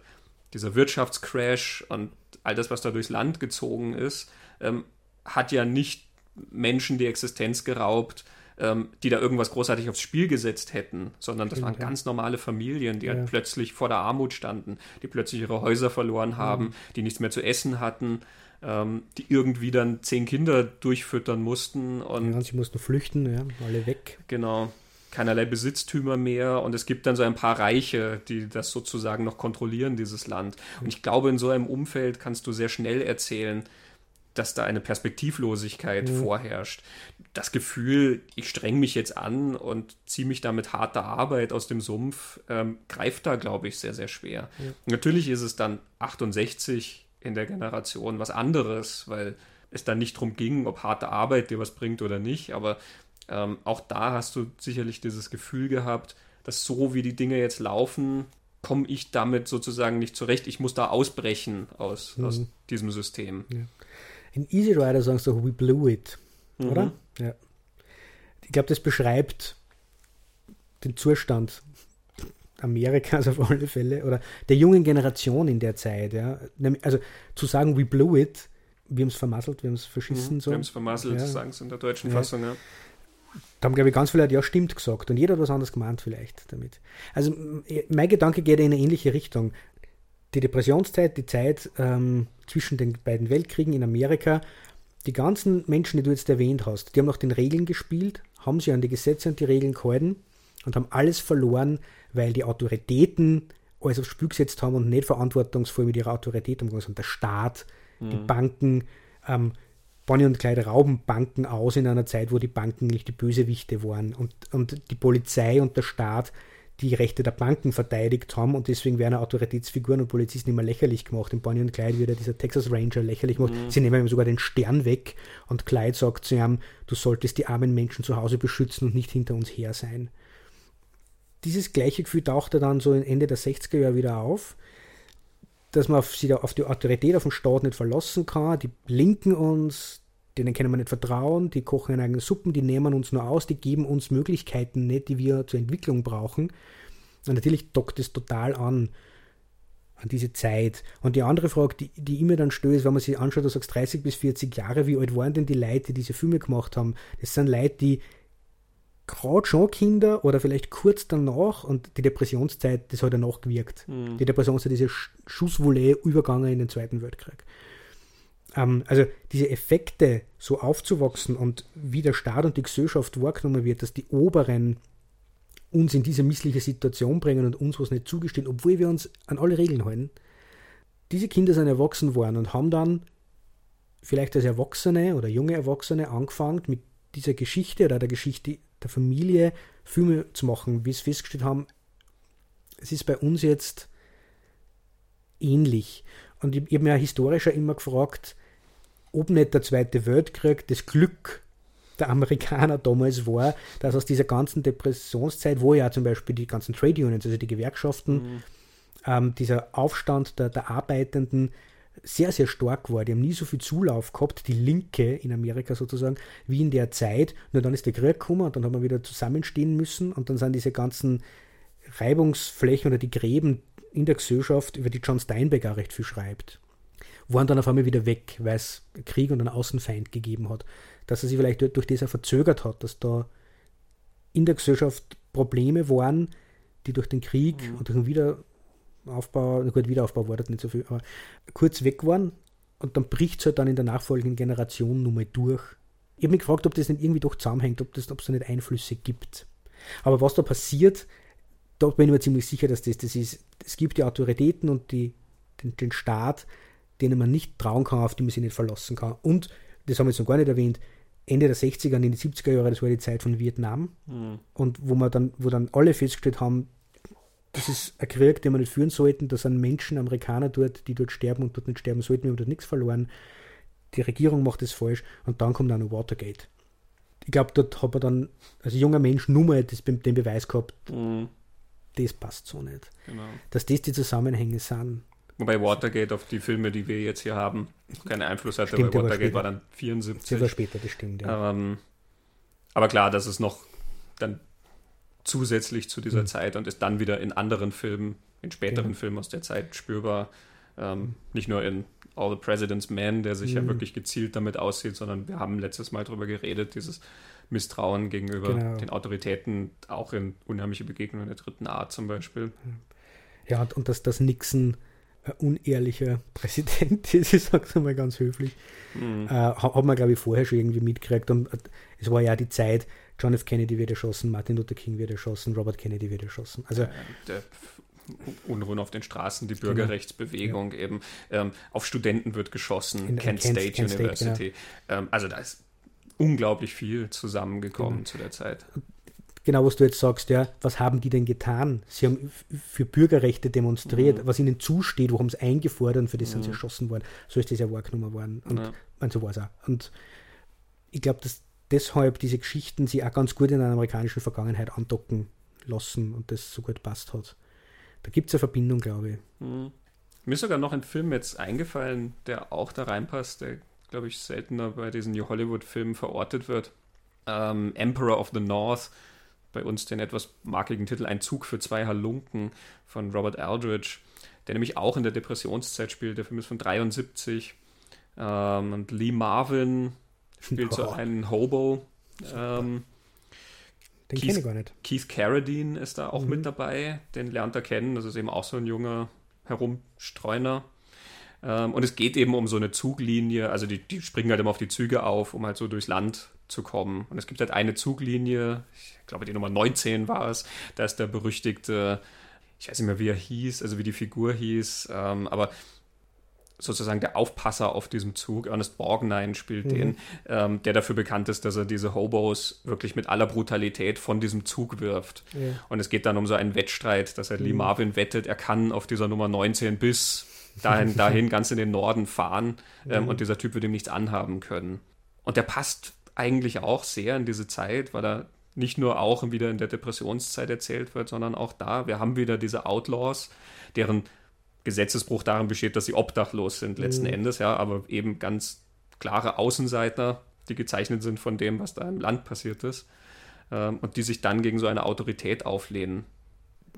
dieser Wirtschaftscrash und all das, was da durchs Land gezogen ist, ähm, hat ja nicht Menschen die Existenz geraubt, ähm, die da irgendwas großartig aufs Spiel gesetzt hätten, sondern das waren ja. ganz normale Familien, die Ja. halt plötzlich vor der Armut standen, die plötzlich ihre Häuser verloren haben, Mhm. die nichts mehr zu essen hatten, ähm, die irgendwie dann zehn Kinder durchfüttern mussten und Ja, sie mussten flüchten, ja, alle weg. Genau. Keinerlei Besitztümer mehr und es gibt dann so ein paar Reiche, die das sozusagen noch kontrollieren, dieses Land. Und ich glaube, in so einem Umfeld kannst du sehr schnell erzählen, dass da eine Perspektivlosigkeit Mhm. vorherrscht. Das Gefühl, ich streng mich jetzt an und ziehe mich da mit harter Arbeit aus dem Sumpf, ähm, greift da, glaube ich, sehr, sehr schwer. Ja. Natürlich ist es dann 68 in der Generation was anderes, weil es dann nicht darum ging, ob harte Arbeit dir was bringt oder nicht, aber ähm, auch da hast du sicherlich dieses Gefühl gehabt, dass so wie die Dinge jetzt laufen, komme ich damit sozusagen nicht zurecht. Ich muss da ausbrechen aus, Mhm. aus diesem System. In Easy Rider sagen sie doch, we blew it, Mhm. oder? Ja. Ich glaube, das beschreibt den Zustand Amerikas auf alle Fälle oder der jungen Generation in der Zeit. Ja. Also zu sagen, we blew it, wir haben es vermasselt, wir haben es verschissen. Mhm. so. Wir haben es vermasselt, Ja. sagen es in der deutschen Ja. Fassung. Ja. Da haben, glaube ich, ganz viele Leute, ja, stimmt gesagt. Und jeder hat was anderes gemeint vielleicht damit. Also mein Gedanke geht in eine ähnliche Richtung. Die Depressionszeit, die Zeit ähm, zwischen den beiden Weltkriegen in Amerika, die ganzen Menschen, die du jetzt erwähnt hast, die haben nach den Regeln gespielt, haben sich an die Gesetze und die Regeln gehalten und haben alles verloren, weil die Autoritäten alles aufs Spiel gesetzt haben und nicht verantwortungsvoll mit ihrer Autorität umgegangen sind. Der Staat, die Banken, ähm, Bonnie und Clyde rauben Banken aus in einer Zeit, wo die Banken nicht die Bösewichte waren und, und die Polizei und der Staat die Rechte der Banken verteidigt haben und deswegen werden Autoritätsfiguren und Polizisten immer lächerlich gemacht. In Bonnie und Clyde wird ja dieser Texas Ranger lächerlich gemacht. Sie nehmen ihm sogar den Stern weg und Clyde sagt zu ihm, du solltest die armen Menschen zu Hause beschützen und nicht hinter uns her sein. Dieses gleiche Gefühl tauchte dann so Ende der 60er Jahre wieder auf dass man auf, sich auf die Autorität, auf den Staat nicht verlassen kann. Die blinken uns, denen können wir nicht vertrauen, die kochen ihre eigenen Suppen, die nehmen uns nur aus, die geben uns Möglichkeiten nicht, die wir zur Entwicklung brauchen. Und natürlich dockt es total an. an diese Zeit. Und die andere Frage, die, die immer dann stößt, wenn man sich anschaut, du sagst 30 bis 40 Jahre, wie alt waren denn die Leute, die diese Filme gemacht haben? Das sind Leute, die gerade schon Kinder oder vielleicht kurz danach und die Depressionszeit, das hat ja nachgewirkt. Mhm. Die Depressionszeit, diese Schussvolley übergangen in den Zweiten Weltkrieg. Ähm, also diese Effekte, so aufzuwachsen und wie der Staat und die Gesellschaft wahrgenommen wird, dass die Oberen uns in diese missliche Situation bringen und uns was nicht zugestehen, obwohl wir uns an alle Regeln halten. Diese Kinder sind erwachsen worden und haben dann vielleicht als Erwachsene oder junge Erwachsene angefangen, mit dieser Geschichte oder der Geschichte der Familie Filme zu machen, wie es festgestellt haben. Es ist bei uns jetzt ähnlich. Und ich, ich habe mir historischer immer gefragt, ob nicht der Zweite Weltkrieg das Glück der Amerikaner [LAUGHS] damals war, dass aus dieser ganzen Depressionszeit, wo ja zum Beispiel die ganzen Trade Unions, also die Gewerkschaften, mhm. ähm, dieser Aufstand der, der Arbeitenden sehr, sehr stark war. Die haben nie so viel Zulauf gehabt, die Linke in Amerika sozusagen, wie in der Zeit. Nur dann ist der Krieg gekommen und dann hat man wieder zusammenstehen müssen und dann sind diese ganzen Reibungsflächen oder die Gräben in der Gesellschaft, über die John Steinbeck auch recht viel schreibt, waren dann auf einmal wieder weg, weil es Krieg und einen Außenfeind gegeben hat dass er sich vielleicht durch das auch verzögert hat, dass da in der Gesellschaft Probleme waren, die durch den Krieg mhm. und durch den Wiederaufbau, gut, Wiederaufbau war das nicht so viel, aber kurz weg waren und dann bricht es halt dann in der nachfolgenden Generation nochmal durch. Ich habe mich gefragt, ob das nicht irgendwie doch zusammenhängt, ob, das, ob es da nicht Einflüsse gibt. Aber was da passiert, da bin ich mir ziemlich sicher, dass das das ist. Es gibt die Autoritäten und die, den, den Staat, denen man nicht trauen kann, auf die man sich nicht verlassen kann. Und, das haben wir jetzt noch gar nicht erwähnt, Ende der 60er und in die 70er Jahre, das war die Zeit von Vietnam. Mhm. Und wo man dann, wo dann alle festgestellt haben, das ist ein Krieg, den wir nicht führen sollten. Da sind Menschen, Amerikaner dort, die dort sterben und dort nicht sterben sollten. Wir haben dort nichts verloren. Die Regierung macht das falsch. Und dann kommt dann noch Watergate. Ich glaube, dort hat man dann als junger Mensch nur mal das, den Beweis gehabt, mhm. Das passt so nicht. Genau. Dass das die Zusammenhänge sind. Wobei Watergate auf die Filme, die wir jetzt hier haben, keinen Einfluss hatte, stimmt, weil Watergate war dann 74. Das war später, das stimmt, ja. Ähm, aber klar, das ist noch dann zusätzlich zu dieser mhm. Zeit und ist dann wieder in anderen Filmen, in späteren genau. Filmen aus der Zeit spürbar. Ähm, nicht nur in All the President's Men, der sich mhm. ja wirklich gezielt damit aussieht, sondern wir haben letztes Mal darüber geredet, dieses Misstrauen gegenüber genau. den Autoritäten, auch in unheimliche Begegnungen der dritten Art zum Beispiel. Ja, und, und dass das Nixon ein unehrlicher Präsident [LAUGHS] ist, ich sage es einmal ganz höflich. Mhm. Äh, hat man, glaube ich, vorher schon irgendwie mitgekriegt. Und äh, es war ja die Zeit, John F. Kennedy wird erschossen, Martin Luther King wird erschossen, Robert Kennedy wird erschossen. Also, ja, der Unruhen auf den Straßen, die genau. Bürgerrechtsbewegung ja. eben. Ähm, auf Studenten wird geschossen, in, Kent, Kent, State Kent University. State, genau. ähm, also da ist unglaublich viel zusammengekommen genau. zu der Zeit genau, was du jetzt sagst, ja, was haben die denn getan? Sie haben für Bürgerrechte demonstriert, mhm. was ihnen zusteht, wo haben sie eingefordert und für das mhm. sind sie mhm. erschossen worden. So ist das ja wahrgenommen worden. Und ja. man, so war es auch. Und ich glaube, dass deshalb diese Geschichten sie auch ganz gut in einer amerikanischen Vergangenheit andocken lassen und das so gut passt hat. Da gibt es eine Verbindung, glaube ich. Mhm. Mir ist sogar noch ein Film jetzt eingefallen, der auch da reinpasst, der, glaube ich, seltener bei diesen New Hollywood-Filmen verortet wird. Ähm, Emperor of the North bei uns den etwas markigen Titel Ein Zug für zwei Halunken von Robert Aldridge, der nämlich auch in der Depressionszeit spielt. Der Film ist von 73. Ähm, und Lee Marvin spielt oh. so einen Hobo. Ähm, den kenne ich gar nicht. Keith Carradine ist da auch mhm. mit dabei. Den lernt er kennen. Das ist eben auch so ein junger Herumstreuner. Ähm, und es geht eben um so eine Zuglinie. Also die, die springen halt immer auf die Züge auf, um halt so durchs Land zu kommen. Und es gibt halt eine Zuglinie, ich glaube die Nummer 19 war es, da ist der berüchtigte, ich weiß nicht mehr wie er hieß, also wie die Figur hieß, ähm, aber sozusagen der Aufpasser auf diesem Zug, Ernest Borgnine spielt mhm. den, ähm, der dafür bekannt ist, dass er diese Hobos wirklich mit aller Brutalität von diesem Zug wirft. Ja. Und es geht dann um so einen Wettstreit, dass er mhm. Lee Marvin wettet, er kann auf dieser Nummer 19 bis dahin, [LAUGHS] dahin ganz in den Norden fahren ähm, mhm. und dieser Typ wird ihm nichts anhaben können. Und der passt eigentlich auch sehr in diese Zeit, weil er nicht nur auch wieder in der Depressionszeit erzählt wird, sondern auch da. Wir haben wieder diese Outlaws, deren Gesetzesbruch darin besteht, dass sie obdachlos sind letzten mhm. Endes, ja, aber eben ganz klare Außenseiter, die gezeichnet sind von dem, was da im Land passiert ist ähm, und die sich dann gegen so eine Autorität auflehnen.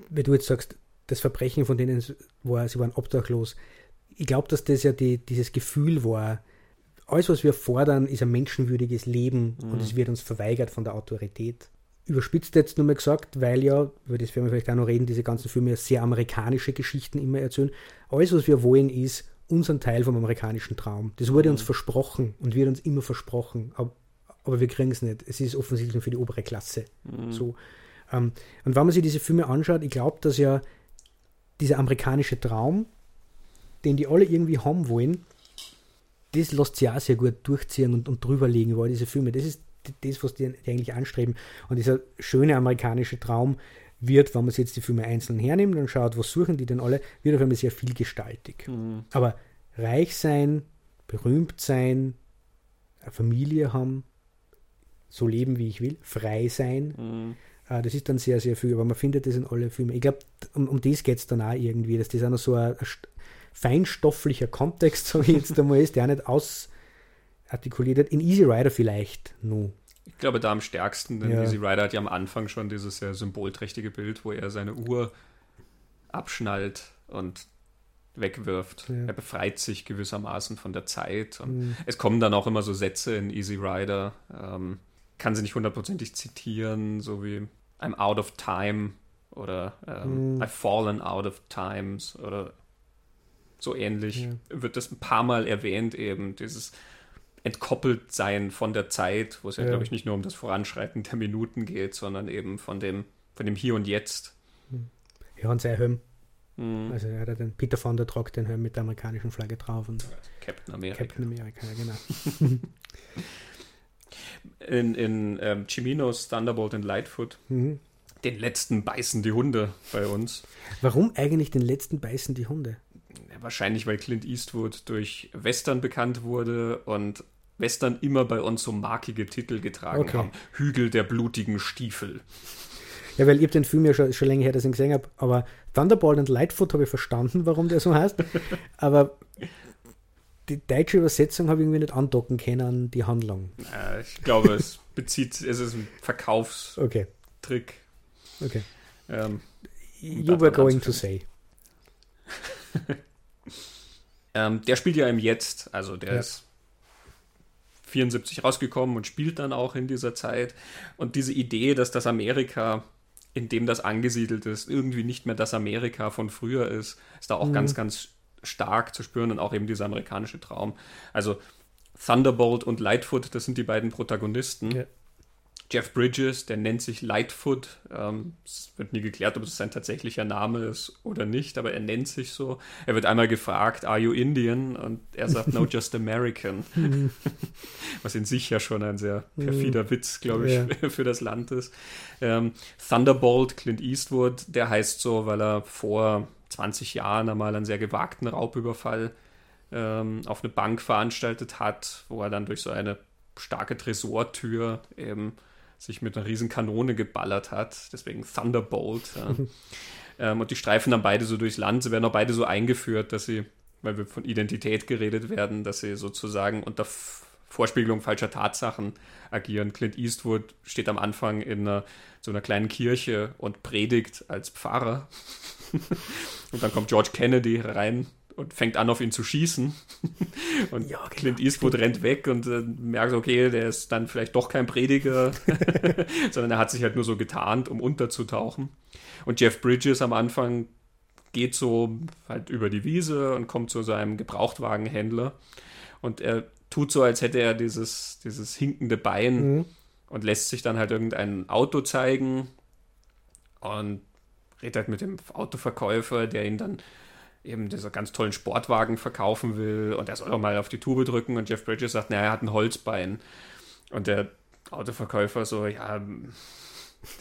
Wenn du jetzt sagst, das Verbrechen von denen war, sie waren obdachlos. Ich glaube, dass das ja die, dieses Gefühl war, alles, was wir fordern, ist ein menschenwürdiges Leben mhm. und es wird uns verweigert von der Autorität. Überspitzt jetzt nur mal gesagt, weil ja, über das werden wir vielleicht auch noch reden, diese ganzen Filme sehr amerikanische Geschichten immer erzählen. Alles, was wir wollen, ist unseren Teil vom amerikanischen Traum. Das wurde mhm. uns versprochen und wird uns immer versprochen, aber, aber wir kriegen es nicht. Es ist offensichtlich nur für die obere Klasse. Mhm. So. Ähm, und wenn man sich diese Filme anschaut, ich glaube, dass ja dieser amerikanische Traum, den die alle irgendwie haben wollen, das lässt sich auch sehr gut durchziehen und, und drüberlegen über all diese Filme. Das ist das, was die, eigentlich anstreben. Und dieser schöne amerikanische Traum wird, wenn man sich jetzt die Filme einzeln hernimmt und schaut, was suchen die denn alle, wird auf einmal sehr vielgestaltig. Mhm. Aber reich sein, berühmt sein, eine Familie haben, so leben, wie ich will, frei sein, mhm. äh, das ist dann sehr, sehr viel. Aber man findet das in alle Filmen. Ich glaube, um, um das geht es dann auch irgendwie, dass das auch noch so ein, ein feinstofflicher Kontext, [LAUGHS] so wie jetzt einmal ist, der auch nicht ausartikuliert hat. In Easy Rider vielleicht nur. Ich glaube, da am stärksten, denn ja. Easy Rider hat ja am Anfang schon dieses sehr symbolträchtige Bild, wo er seine Uhr abschnallt und wegwirft. Ja. Er befreit sich gewissermaßen von der Zeit. Und mhm. Es kommen dann auch immer so Sätze in Easy Rider. Ähm, kann sie nicht hundertprozentig zitieren, so wie I'm out of time oder ähm, mhm. I've fallen out of times oder so ähnlich ja. wird das ein paar Mal erwähnt, eben dieses entkoppelt sein von der Zeit, wo es ja, ja. glaube ich, nicht nur um das Voranschreiten der Minuten geht, sondern eben von dem, von dem Hier und Jetzt. Ja, und sein Helm. Mhm. Also er hat den Peter von der Trock den Helm mit der amerikanischen Flagge drauf. Und Captain America. Captain America, ja, genau. [LAUGHS] in in ähm, Chiminos Thunderbolt and Lightfoot mhm. den letzten beißen die Hunde bei uns. Warum eigentlich den letzten beißen die Hunde? Wahrscheinlich, weil Clint Eastwood durch Western bekannt wurde und Western immer bei uns so markige Titel getragen okay. haben. Hügel der blutigen Stiefel. Ja, weil ich habe den Film ja schon, schon länger her, dass ich ihn gesehen habe, aber Thunderbolt und Lightfoot habe ich verstanden, warum der so heißt. [LAUGHS] aber die deutsche Übersetzung habe ich irgendwie nicht andocken können an die Handlung. Ja, ich glaube, es [LAUGHS] bezieht, es ist ein Verkaufstrick. Okay. Okay. Ähm, you were going to say. [LAUGHS] [LAUGHS] Ähm, der spielt ja im Jetzt, also der ja. ist 74 rausgekommen und spielt dann auch in dieser Zeit. Und diese Idee, dass das Amerika, in dem das angesiedelt ist, irgendwie nicht mehr das Amerika von früher ist, ist da auch mhm. ganz, ganz stark zu spüren und auch eben dieser amerikanische Traum. Also Thunderbolt und Lightfoot, das sind die beiden Protagonisten. Ja. Jeff Bridges, der nennt sich Lightfoot. Ähm, es wird nie geklärt, ob es sein tatsächlicher Name ist oder nicht, aber er nennt sich so. Er wird einmal gefragt, Are you Indian? Und er sagt, No, [LAUGHS] just American. [LAUGHS] Was in sich ja schon ein sehr perfider Witz, glaube ich, ja. [LAUGHS] für das Land ist. Ähm, Thunderbolt, Clint Eastwood, der heißt so, weil er vor 20 Jahren einmal einen sehr gewagten Raubüberfall ähm, auf eine Bank veranstaltet hat, wo er dann durch so eine starke Tresortür eben sich mit einer riesen Kanone geballert hat. Deswegen Thunderbolt. Ja. [LAUGHS] ähm, und die streifen dann beide so durchs Land. Sie werden auch beide so eingeführt, dass sie, weil wir von Identität geredet werden, dass sie sozusagen unter Vorspiegelung falscher Tatsachen agieren. Clint Eastwood steht am Anfang in einer, so einer kleinen Kirche und predigt als Pfarrer. [LAUGHS] und dann kommt George Kennedy rein und fängt an, auf ihn zu schießen. [LAUGHS] und ja, genau. Clint Eastwood rennt weg und äh, merkt, okay, der ist dann vielleicht doch kein Prediger, [LAUGHS] [LAUGHS] sondern er hat sich halt nur so getarnt, um unterzutauchen. Und Jeff Bridges am Anfang geht so halt über die Wiese und kommt zu seinem Gebrauchtwagenhändler und er tut so, als hätte er dieses, dieses hinkende Bein mhm. und lässt sich dann halt irgendein Auto zeigen und redet halt mit dem Autoverkäufer, der ihn dann eben dieser ganz tollen Sportwagen verkaufen will und er soll auch mal auf die Tube drücken und Jeff Bridges sagt, naja, er hat ein Holzbein. Und der Autoverkäufer so, ja,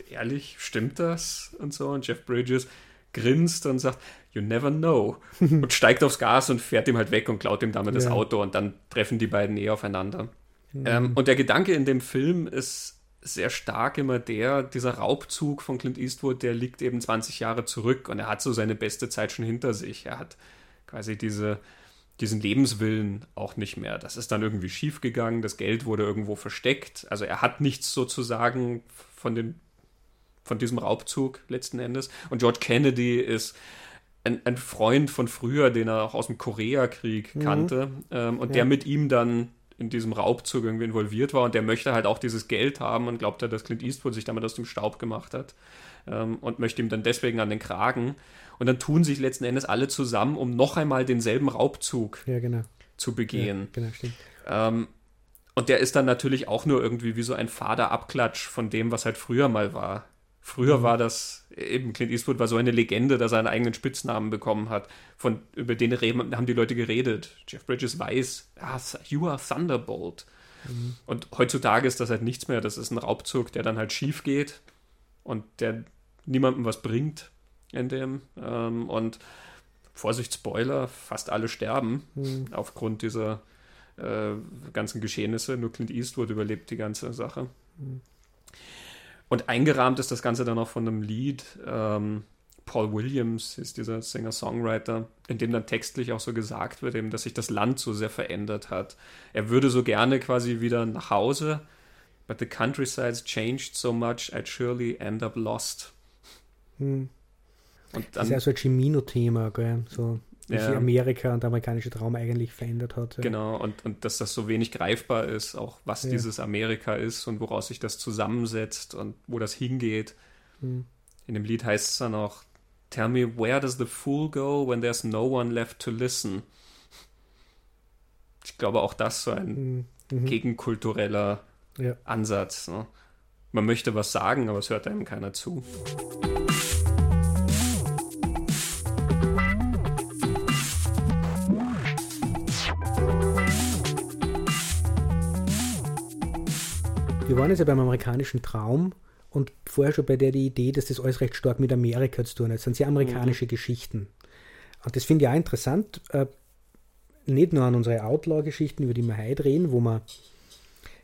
ehrlich, stimmt das? Und so. Und Jeff Bridges grinst und sagt, you never know. [LAUGHS] und steigt aufs Gas und fährt ihm halt weg und klaut ihm damit ja. das Auto und dann treffen die beiden eh aufeinander. Mhm. Ähm, und der Gedanke in dem Film ist sehr stark immer der, dieser Raubzug von Clint Eastwood, der liegt eben 20 Jahre zurück und er hat so seine beste Zeit schon hinter sich. Er hat quasi diese, diesen Lebenswillen auch nicht mehr. Das ist dann irgendwie schiefgegangen, das Geld wurde irgendwo versteckt. Also er hat nichts sozusagen von den von diesem Raubzug letzten Endes. Und George Kennedy ist ein, ein Freund von früher, den er auch aus dem Koreakrieg mhm. kannte. Ähm, und ja. der mit ihm dann in diesem Raubzug irgendwie involviert war und der möchte halt auch dieses Geld haben und glaubt halt, dass Clint Eastwood sich damit aus dem Staub gemacht hat ähm, und möchte ihm dann deswegen an den Kragen. Und dann tun sich letzten Endes alle zusammen, um noch einmal denselben Raubzug ja, genau. zu begehen. Ja, genau, stimmt. Ähm, und der ist dann natürlich auch nur irgendwie wie so ein fader Abklatsch von dem, was halt früher mal war. Früher mhm. war das, eben Clint Eastwood war so eine Legende, dass er einen eigenen Spitznamen bekommen hat. Von, über den haben die Leute geredet. Jeff Bridges weiß, ah, you are Thunderbolt. Mhm. Und heutzutage ist das halt nichts mehr. Das ist ein Raubzug, der dann halt schief geht und der niemandem was bringt in dem. Ähm, und Vorsicht, Spoiler, fast alle sterben mhm. aufgrund dieser äh, ganzen Geschehnisse. Nur Clint Eastwood überlebt die ganze Sache. Mhm. Und eingerahmt ist das Ganze dann auch von einem Lied. Ähm, Paul Williams ist dieser Singer-Songwriter, in dem dann textlich auch so gesagt wird, eben, dass sich das Land so sehr verändert hat. Er würde so gerne quasi wieder nach Hause, but the countryside's changed so much, I'd surely end up lost. Hm. Und dann, das ist ja so ein Cimino-Thema, so wie ja. sich Amerika und der amerikanische Traum eigentlich verändert hat. Ja. Genau, und, und dass das so wenig greifbar ist, auch was ja. dieses Amerika ist und woraus sich das zusammensetzt und wo das hingeht. Hm. In dem Lied heißt es dann auch, Tell me, where does the fool go when there's no one left to listen? Ich glaube, auch das so ein hm. mhm. gegenkultureller Ansatz. Ne? Man möchte was sagen, aber es hört einem keiner zu. Wir waren jetzt ja beim amerikanischen Traum und vorher schon bei der die Idee, dass das alles recht stark mit Amerika zu tun hat. Das sind sehr amerikanische mhm. Geschichten. Und das finde ich auch interessant, äh, nicht nur an unsere Outlaw-Geschichten, über die wir heute reden, wo wir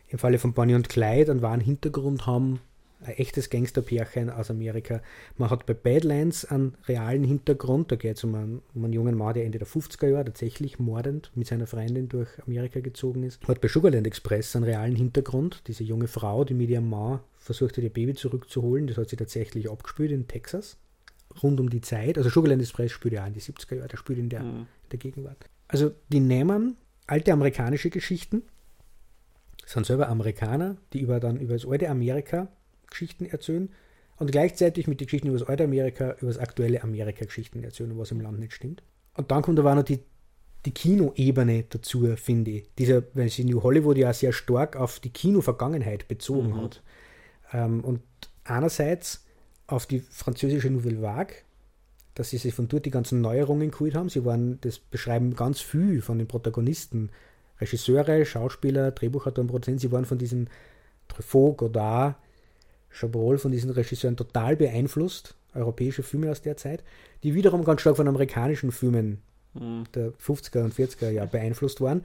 im Falle von Bonnie und Clyde einen wahren Hintergrund haben, ein echtes Gangsterpärchen aus Amerika. Man hat bei Badlands einen realen Hintergrund, da geht es um einen, um einen jungen Mann, der Ende der 50er Jahre tatsächlich mordend mit seiner Freundin durch Amerika gezogen ist. Man Hat bei Sugarland Express einen realen Hintergrund, diese junge Frau, die mit ihrem Mann versucht hat, ihr Baby zurückzuholen, das hat sie tatsächlich abgespielt in Texas, rund um die Zeit. Also Sugarland Express spielt ja auch in die 70er Jahre, der spielt in der, mhm. in der Gegenwart. Also die nehmen alte amerikanische Geschichten, sind selber Amerikaner, die über dann über das alte Amerika Geschichten erzählen und gleichzeitig mit den Geschichten über das alte Amerika, über das aktuelle Amerika Geschichten erzählen, was im Land nicht stimmt. Und dann kommt aber auch noch die, die Kinoebene dazu, finde ich. Dieser, weil sie New Hollywood ja sehr stark auf die Kino-Vergangenheit bezogen mhm. hat. Ähm, und einerseits auf die französische Nouvelle Vague, dass sie sich von dort die ganzen Neuerungen geholt haben. Sie waren, das beschreiben ganz viel von den Protagonisten, Regisseure, Schauspieler, Drehbuchautoren, Produzenten, sie waren von diesen Truffaut, Godard, Chabrol von diesen Regisseuren total beeinflusst, europäische Filme aus der Zeit, die wiederum ganz stark von amerikanischen Filmen mhm. der 50er und 40er Jahre beeinflusst waren.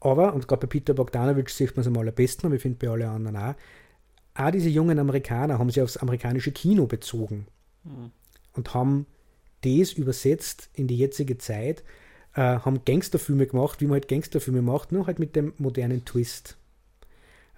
Aber, und gerade bei Peter Bogdanovich sieht man es am allerbesten, aber ich finde bei allen anderen auch, auch diese jungen Amerikaner haben sich aufs amerikanische Kino bezogen mhm. und haben das übersetzt in die jetzige Zeit, äh, haben Gangsterfilme gemacht, wie man halt Gangsterfilme macht, nur halt mit dem modernen Twist.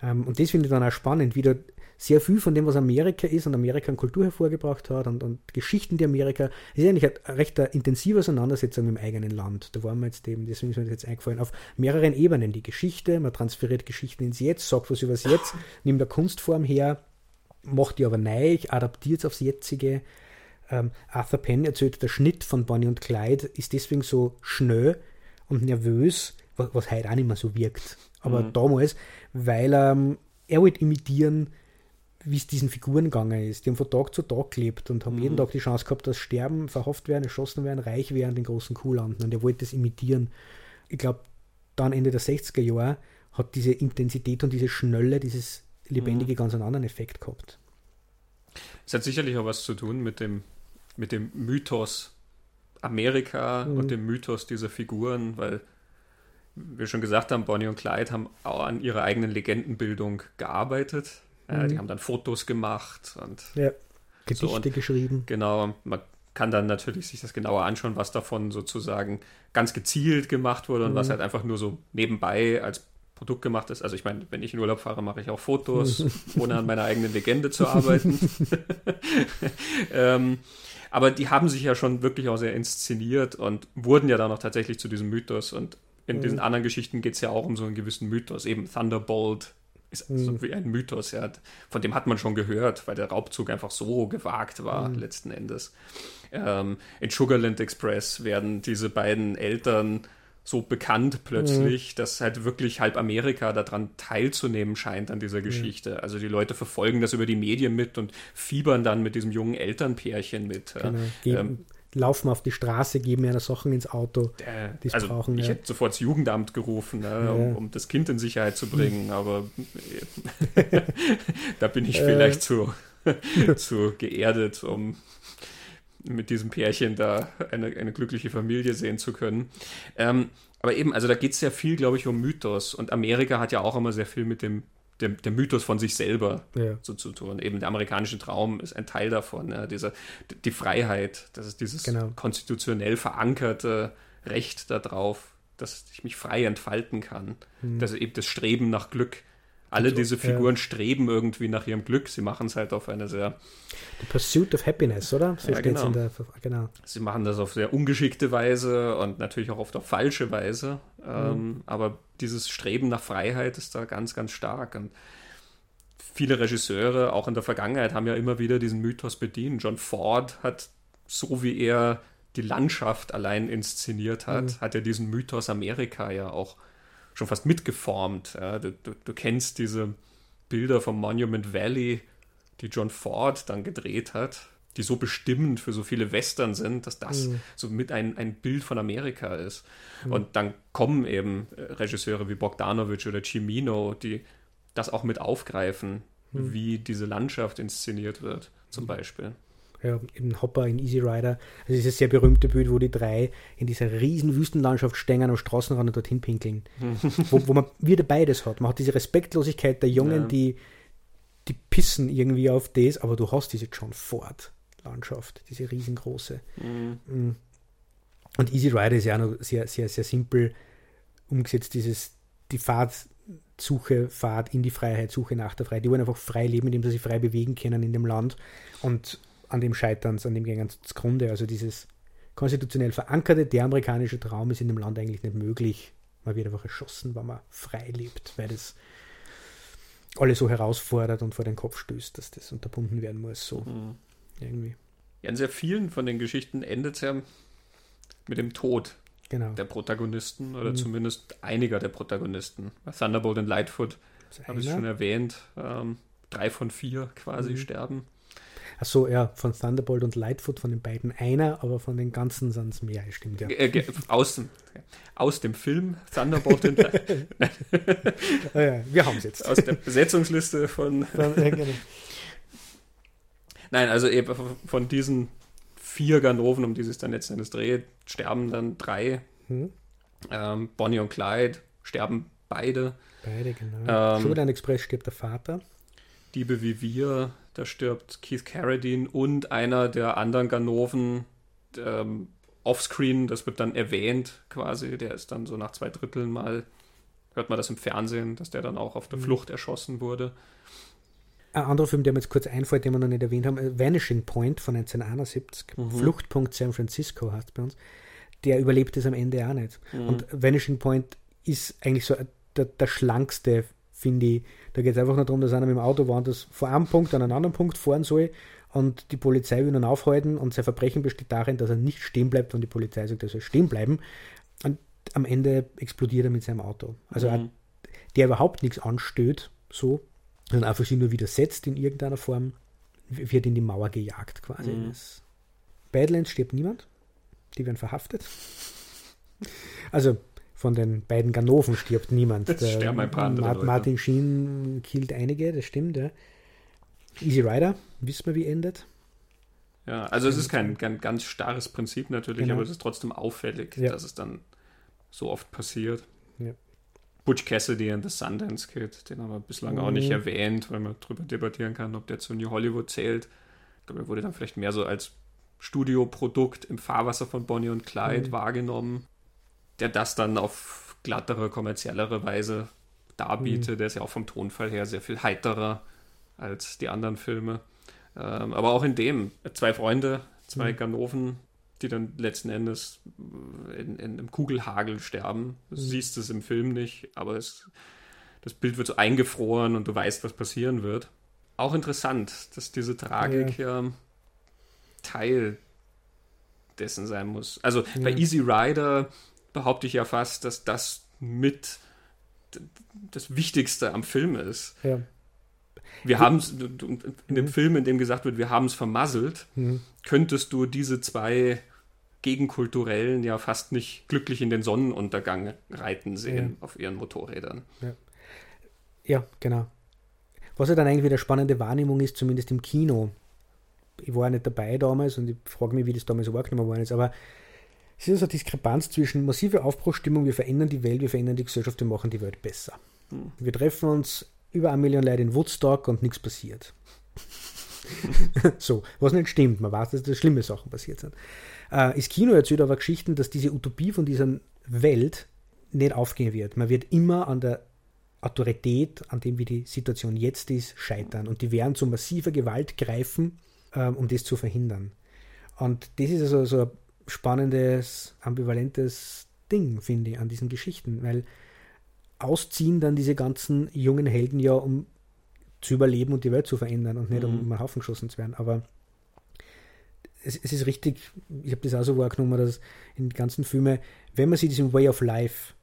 Ähm, und das finde ich dann auch spannend, wie da sehr viel von dem, was Amerika ist und Amerika an Kultur hervorgebracht hat und, und Geschichten die Amerika, ist eigentlich eine recht intensive Auseinandersetzung im eigenen Land. Da waren wir jetzt eben, deswegen ist mir das jetzt eingefallen, auf mehreren Ebenen. Die Geschichte, man transferiert Geschichten ins Jetzt, sagt was über das Jetzt, [LAUGHS] nimmt eine Kunstform her, macht die aber neu, adaptiert es aufs Jetzige. Ähm, Arthur Penn erzählt, der Schnitt von Bonnie und Clyde ist deswegen so schnell und nervös, was, was heute auch nicht mehr so wirkt. Aber mhm. damals, weil ähm, er wollte imitieren, wie es diesen Figuren gegangen ist. Die haben von Tag zu Tag gelebt und haben mhm. jeden Tag die Chance gehabt, dass sterben, verhaftet werden, erschossen werden, reich werden, den großen Kuh landen. Und er wollte das imitieren. Ich glaube, dann Ende der 60er Jahre hat diese Intensität und diese Schnelle, dieses Lebendige mhm. ganz einen anderen Effekt gehabt. Es hat sicherlich auch was zu tun mit dem, mit dem Mythos Amerika mhm. und dem Mythos dieser Figuren, weil wir schon gesagt haben, Bonnie und Clyde haben auch an ihrer eigenen Legendenbildung gearbeitet. Ja, mhm. Die haben dann Fotos gemacht und ja, Gedichte so und, geschrieben. Genau, man kann dann natürlich sich das genauer anschauen, was davon sozusagen ganz gezielt gemacht wurde und mhm. was halt einfach nur so nebenbei als Produkt gemacht ist. Also ich meine, wenn ich in Urlaub fahre, mache ich auch Fotos, [LAUGHS] ohne an meiner eigenen Legende zu arbeiten. [LAUGHS] ähm, aber die haben sich ja schon wirklich auch sehr inszeniert und wurden ja dann auch tatsächlich zu diesem Mythos. Und in mhm. diesen anderen Geschichten geht es ja auch um so einen gewissen Mythos. Eben Thunderbolt ist mhm. so wie ein Mythos, ja. Von dem hat man schon gehört, weil der Raubzug einfach so gewagt war, mhm. letzten Endes. Ähm, in Sugarland Express werden diese beiden Eltern so bekannt plötzlich, mhm. dass halt wirklich halb Amerika daran teilzunehmen scheint an dieser Geschichte. Mhm. Also die Leute verfolgen das über die Medien mit und fiebern dann mit diesem jungen Elternpärchen mit. Genau. Ähm, laufen auf die Straße, geben mir Sachen ins Auto, die also brauchen. Ich ja. hätte sofort das Jugendamt gerufen, ne, ja. um, um, das Kind in Sicherheit zu bringen, [LAUGHS] aber [LAUGHS] da bin ich vielleicht zu, [LAUGHS] zu geerdet, um mit diesem Pärchen da eine, eine glückliche Familie sehen zu können. Ähm, aber eben, also da geht es ja viel, glaube ich, um Mythos. Und Amerika hat ja auch immer sehr viel mit dem, dem, dem Mythos von sich selber ja. so zu tun. Eben der amerikanische Traum ist ein Teil davon. Ja, dieser, die Freiheit, das ist dieses genau. konstitutionell verankerte Recht darauf, dass ich mich frei entfalten kann. Mhm. Das ist eben das Streben nach Glück alle diese Figuren ja. streben irgendwie nach ihrem Glück. Sie machen es halt auf eine sehr. The Pursuit of Happiness, oder? So ja, genau. Der, genau. Sie machen das auf sehr ungeschickte Weise und natürlich auch oft auf falsche Weise. Ähm, mhm. aber dieses Streben nach Freiheit ist da ganz, ganz stark. Und viele Regisseure, auch in der Vergangenheit, haben ja immer wieder diesen Mythos bedient. John Ford hat, so wie er die Landschaft allein inszeniert hat, mhm. hat er diesen Mythos Amerika ja auch schon fast mitgeformt. Ja. Du, du, du, kennst diese Bilder vom Monument Valley, die John Ford dann gedreht hat, die so bestimmend für so viele Western sind, dass das mhm. so mit ein, ein Bild von Amerika ist. Mhm. Und dann kommen eben äh, Regisseure wie Bogdanovich oder Cimino, die das auch mit aufgreifen, mhm. wie diese Landschaft inszeniert wird, zum mhm. Beispiel ja, eben Hopper in Easy Rider. Also dieses sehr berühmte Bild, wo die drei in dieser riesen Wüstenlandschaft stehen am Straßenrand und dorthin pinkeln. wo, wo man wieder beides hat. Man hat diese Respektlosigkeit der Jungen, ja. die, die pissen irgendwie auf das, aber du hast diese John Ford Landschaft, diese riesengroße. Mhm. Mm. Und Easy Rider ist ja auch noch sehr, sehr, sehr simpel umgesetzt, dieses, die Fahrtsuche, Fahrt in die Freiheit, Suche nach der Freiheit. Die wollen einfach frei leben, indem sie sich frei bewegen können in dem Land. Und an dem Scheiterns, an dem Gängen zugrunde. Also dieses konstitutionell verankerte, der amerikanische Traum ist in dem Land eigentlich nicht möglich. Man wird einfach erschossen, wenn man frei lebt, weil das alle so herausfordert und vor den Kopf stößt, dass das unterbunden werden muss. So mhm. irgendwie. Ja, in sehr vielen von den Geschichten endet es ja mit dem Tod genau. der Protagonisten oder mhm. zumindest einiger der Protagonisten. Thunderbolt und Lightfoot habe ich schon erwähnt. Ähm, drei von vier quasi mhm. sterben. Achso, ja, von Thunderbolt und Lightfoot, von den beiden einer, aber von den ganzen sind es mehr, stimmt ja. Äh, aus, aus dem Film Thunderbolt und Lightfoot. oh [LAUGHS] ja, wir haben es jetzt. Aus der Besetzungsliste von. [LAUGHS] von ja, genau. Nein, also eben von diesen vier Ganoven, um die es dann letztendlich dreht, sterben dann drei. Hm. Ähm, Bonnie und Clyde sterben beide. Beide, genau. Ähm, Sugarland Express stirbt der Vater. Diebe wie wir da stirbt Keith Carradine und einer der anderen Ganoven ähm, offscreen, das wird dann erwähnt quasi, der ist dann so nach zwei Dritteln mal, hört man das im Fernsehen, dass der dann auch auf der mhm. Flucht erschossen wurde. Ein anderer Film, der mir jetzt kurz einfällt, den wir noch nicht erwähnt haben, äh, Vanishing Point von 1971, mhm. Fluchtpunkt San Francisco heißt bei uns, der überlebt es am Ende auch nicht. Mhm. Und Vanishing Point ist eigentlich so der, der schlankste finde ich. Da geht es einfach nur darum, dass einer mit dem Auto woanders vor einem Punkt an einen anderen Punkt fahren soll und die Polizei will ihn aufhalten und sein Verbrechen besteht darin, dass er nicht stehen bleibt und die Polizei sagt, er soll stehen bleiben. Und am Ende explodiert er mit seinem Auto. Also mhm. der überhaupt nichts anstößt, so, sondern einfach sich nur widersetzt in irgendeiner Form, wird in die Mauer gejagt quasi. Mhm. Badlands stirbt niemand. Die werden verhaftet. Also von den beiden Ganoven stirbt niemand. Es sterben ein paar andere Mart Martin Sheen killt einige, das stimmt, ja. Easy Rider, wissen wir, wie endet. Ja, also es ist kein, kein ganz starres Prinzip natürlich, genau. aber es ist trotzdem auffällig, ja. dass es dann so oft passiert. Ja. Butch Cassidy and the Sundance Kid, den haben wir bislang mhm. auch nicht mhm. erwähnt, weil man darüber debattieren kann, ob der zu New Hollywood zählt. Ich glaube, er wurde dann vielleicht mehr so als Studioprodukt im Fahrwasser von Bonnie und Clyde mhm. wahrgenommen der das dann auf glattere, kommerziellere Weise darbietet. Mhm. Der ist ja auch vom Tonfall her sehr viel heiterer als die anderen Filme. Ähm, aber auch in dem, zwei Freunde, zwei mhm. Ganoven, die dann letzten Endes in, in einem Kugelhagel sterben. Du mhm. siehst es im Film nicht, aber es, das Bild wird so eingefroren und du weißt, was passieren wird. Auch interessant, dass diese Tragik ja, ja Teil dessen sein muss. Also ja. bei Easy Rider behaupte ich ja fast, dass das mit das Wichtigste am Film ist. Ja. Wir haben es in dem mhm. Film, in dem gesagt wird, wir haben es vermasselt, mhm. könntest du diese zwei Gegenkulturellen ja fast nicht glücklich in den Sonnenuntergang reiten sehen ja. auf ihren Motorrädern. Ja. ja, genau. Was ja dann eigentlich wieder spannende Wahrnehmung ist, zumindest im Kino. Ich war ja nicht dabei damals und ich frage mich, wie das damals wahrgenommen worden ist, aber es ist eine Diskrepanz zwischen massiver Aufbruchstimmung, wir verändern die Welt, wir verändern die Gesellschaft, wir machen die Welt besser. Hm. Wir treffen uns über eine Million Leute in Woodstock und nichts passiert. [LAUGHS] so, was nicht stimmt, man weiß, dass da schlimme Sachen passiert sind. Äh, das Kino erzählt aber Geschichten, dass diese Utopie von dieser Welt nicht aufgehen wird. Man wird immer an der Autorität, an dem wie die Situation jetzt ist, scheitern. Und die werden zu massiver Gewalt greifen, ähm, um das zu verhindern. Und das ist also so ein spannendes, ambivalentes Ding, finde ich, an diesen Geschichten, weil ausziehen dann diese ganzen jungen Helden ja, um zu überleben und die Welt zu verändern und nicht mhm. um um einen Haufen geschossen zu werden. Aber es, es ist richtig, ich habe das auch so wahrgenommen, dass in den ganzen Filmen, wenn man sich diesen Way of Life,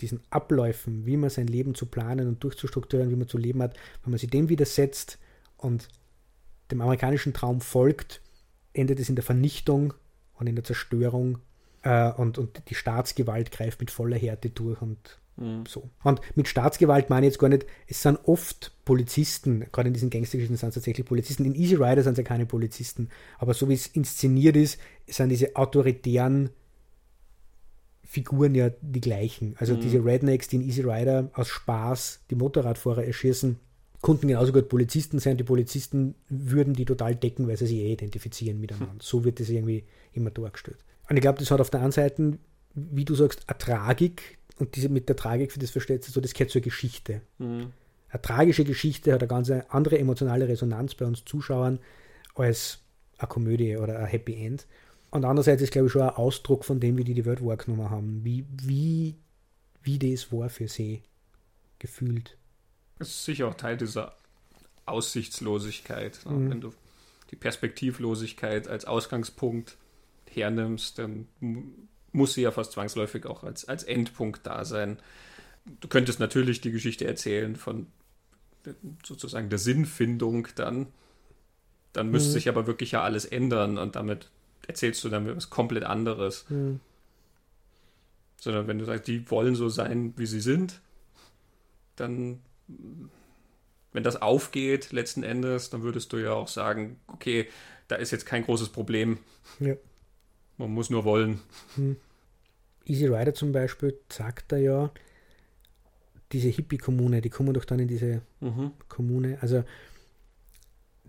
diesen Abläufen, wie man sein Leben zu planen und durchzustrukturieren, wie man zu leben hat, wenn man sich dem widersetzt und dem amerikanischen Traum folgt, endet es in der Vernichtung und in der Zerstörung äh, und, und die Staatsgewalt greift mit voller Härte durch und mhm. so. Und mit Staatsgewalt meine ich jetzt gar nicht, es sind oft Polizisten, gerade in diesen Gangstergeschichten sind es tatsächlich Polizisten. In Easy Rider sind es ja keine Polizisten, aber so wie es inszeniert ist, sind diese autoritären Figuren ja die gleichen. Also mhm. diese Rednecks, die in Easy Rider aus Spaß die Motorradfahrer erschießen, konnten genauso gut Polizisten sein. Die Polizisten würden die total decken, weil sie sich eh identifizieren miteinander. Mhm. So wird das irgendwie immer dargestellt. Und ich glaube, das hat auf der einen Seite, wie du sagst, eine Tragik. Und diese mit der Tragik, für das versteht du so, das gehört zur Geschichte. Mhm. Eine tragische Geschichte hat eine ganz andere emotionale Resonanz bei uns Zuschauern als eine Komödie oder ein Happy End. Und andererseits ist, glaube ich, schon ein Ausdruck von dem, wie die die Welt wahrgenommen haben. Wie, wie, wie das war für sie gefühlt. Das ist sicher auch Teil dieser Aussichtslosigkeit. Ne? Mhm. Wenn du die Perspektivlosigkeit als Ausgangspunkt hernimmst, dann muss sie ja fast zwangsläufig auch als, als Endpunkt da sein. Du könntest natürlich die Geschichte erzählen von sozusagen der Sinnfindung dann. Dann müsste mhm. sich aber wirklich ja alles ändern und damit erzählst du dann was komplett anderes. Mhm. Sondern wenn du sagst, die wollen so sein, wie sie sind, dann, wenn das aufgeht letzten Endes, dann würdest du ja auch sagen, okay, da ist jetzt kein großes Problem. Ja. Man muss nur wollen. Hm. Easy Rider zum Beispiel sagt er ja, diese Hippie-Kommune, die kommen doch dann in diese mhm. Kommune. Also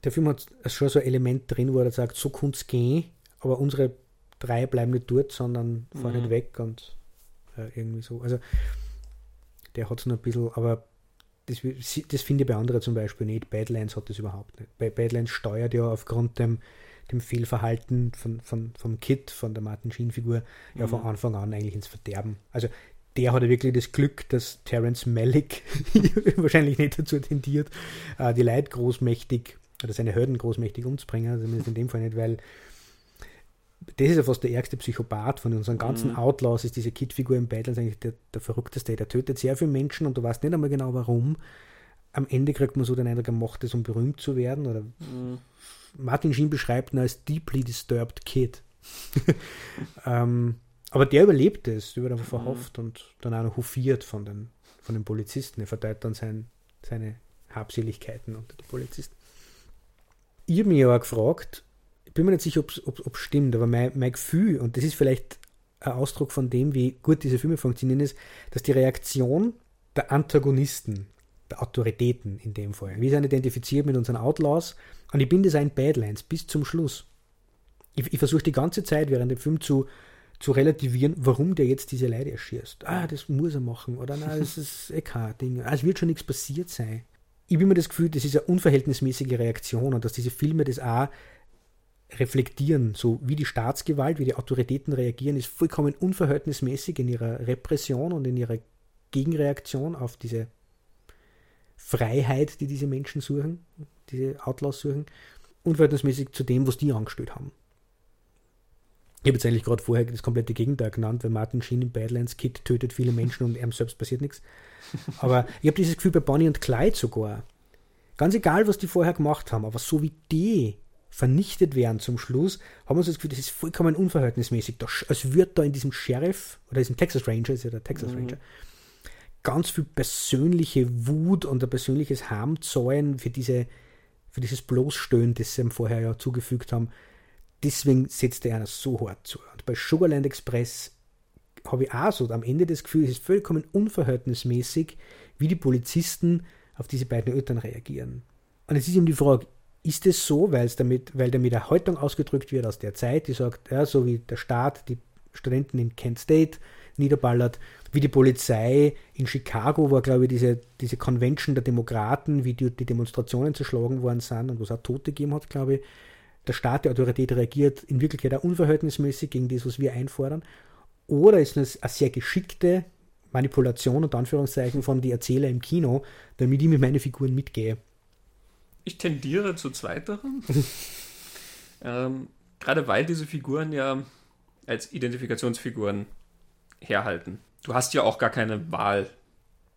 der Film hat schon so ein Element drin, wo er sagt, so kann es gehen, aber unsere drei bleiben nicht dort, sondern fahren mhm. nicht weg und äh, irgendwie so. Also der hat es noch ein bisschen, aber das, das finde ich bei anderen zum Beispiel nicht. Badlands hat das überhaupt nicht. Bei Badlands steuert ja aufgrund dem dem Fehlverhalten von, von, vom Kit, von der Martin Sheen-Figur, ja von mhm. Anfang an eigentlich ins Verderben. Also der hatte wirklich das Glück, dass Terence Malick [LAUGHS] wahrscheinlich nicht dazu tendiert, äh, die Leute großmächtig oder seine Hürden großmächtig umzubringen, also zumindest in dem Fall nicht, weil das ist ja fast der ärgste Psychopath von unseren ganzen mhm. Outlaws, ist diese Kid-Figur im Badlands eigentlich der, der verrückteste. Der tötet sehr viele Menschen und du weißt nicht einmal genau warum. Am Ende kriegt man so den Eindruck, er macht es, um berühmt zu werden oder mhm. Martin Sheen beschreibt ihn als deeply disturbed kid. [LAUGHS] ähm, aber der überlebt es, der wird einfach verhofft mhm. und dann auch noch hofiert von den, von den Polizisten. Er verteilt dann sein, seine Habseligkeiten unter die Polizisten. Ich habe mich ja auch gefragt, ich bin mir nicht sicher, ob es stimmt, aber mein, mein Gefühl, und das ist vielleicht ein Ausdruck von dem, wie gut diese Filme funktionieren, ist, dass die Reaktion der Antagonisten der Autoritäten in dem Fall. Wir sind identifiziert mit unseren Outlaws und ich bin das ein Badlands bis zum Schluss. Ich, ich versuche die ganze Zeit während dem Film zu, zu relativieren, warum der jetzt diese Leute erschießt. Ah, das muss er machen. Oder nein, das ist [LAUGHS] eh kein Ding. Ah, es wird schon nichts passiert sein. Ich habe immer das Gefühl, das ist eine unverhältnismäßige Reaktion und dass diese Filme das auch reflektieren, so wie die Staatsgewalt, wie die Autoritäten reagieren, ist vollkommen unverhältnismäßig in ihrer Repression und in ihrer Gegenreaktion auf diese Freiheit, die diese Menschen suchen, diese Outlaws suchen, unverhältnismäßig zu dem, was die angestellt haben. Ich habe jetzt eigentlich gerade vorher das komplette Gegenteil genannt, weil Martin Sheen in Badlands Kid tötet viele Menschen und ihm selbst passiert nichts. Aber ich habe dieses Gefühl bei Bonnie und Clyde sogar. Ganz egal, was die vorher gemacht haben, aber so wie die vernichtet werden zum Schluss, haben wir so das Gefühl, das ist vollkommen unverhältnismäßig. als würde da in diesem Sheriff, oder diesem Texas Ranger, ist ja der Texas mhm. Ranger, ganz viel persönliche Wut und ein persönliches Harm zahlen für, diese, für dieses Bloßstöhnen, das sie ihm vorher ja zugefügt haben. Deswegen setzt er einer so hart zu. Und bei Sugarland Express habe ich auch so am Ende das Gefühl, es ist vollkommen unverhältnismäßig, wie die Polizisten auf diese beiden Eltern reagieren. Und es ist eben die Frage, ist es so, weil es damit, weil damit eine Haltung ausgedrückt wird aus der Zeit, die sagt, ja, so wie der Staat die Studenten in Kent State niederballert, wie die Polizei in Chicago war, glaube ich, diese, diese Convention der Demokraten, wie die, die Demonstrationen zerschlagen worden sind und was auch Tote gegeben hat, glaube ich. Der Staat, die Autorität reagiert in Wirklichkeit auch unverhältnismäßig gegen das, was wir einfordern. Oder ist es eine sehr geschickte Manipulation und Anführungszeichen von die Erzähler im Kino, damit ich mit meinen Figuren mitgehe. Ich tendiere zu zweiterem. [LAUGHS] ähm, gerade weil diese Figuren ja als Identifikationsfiguren herhalten. Du hast ja auch gar keine Wahl.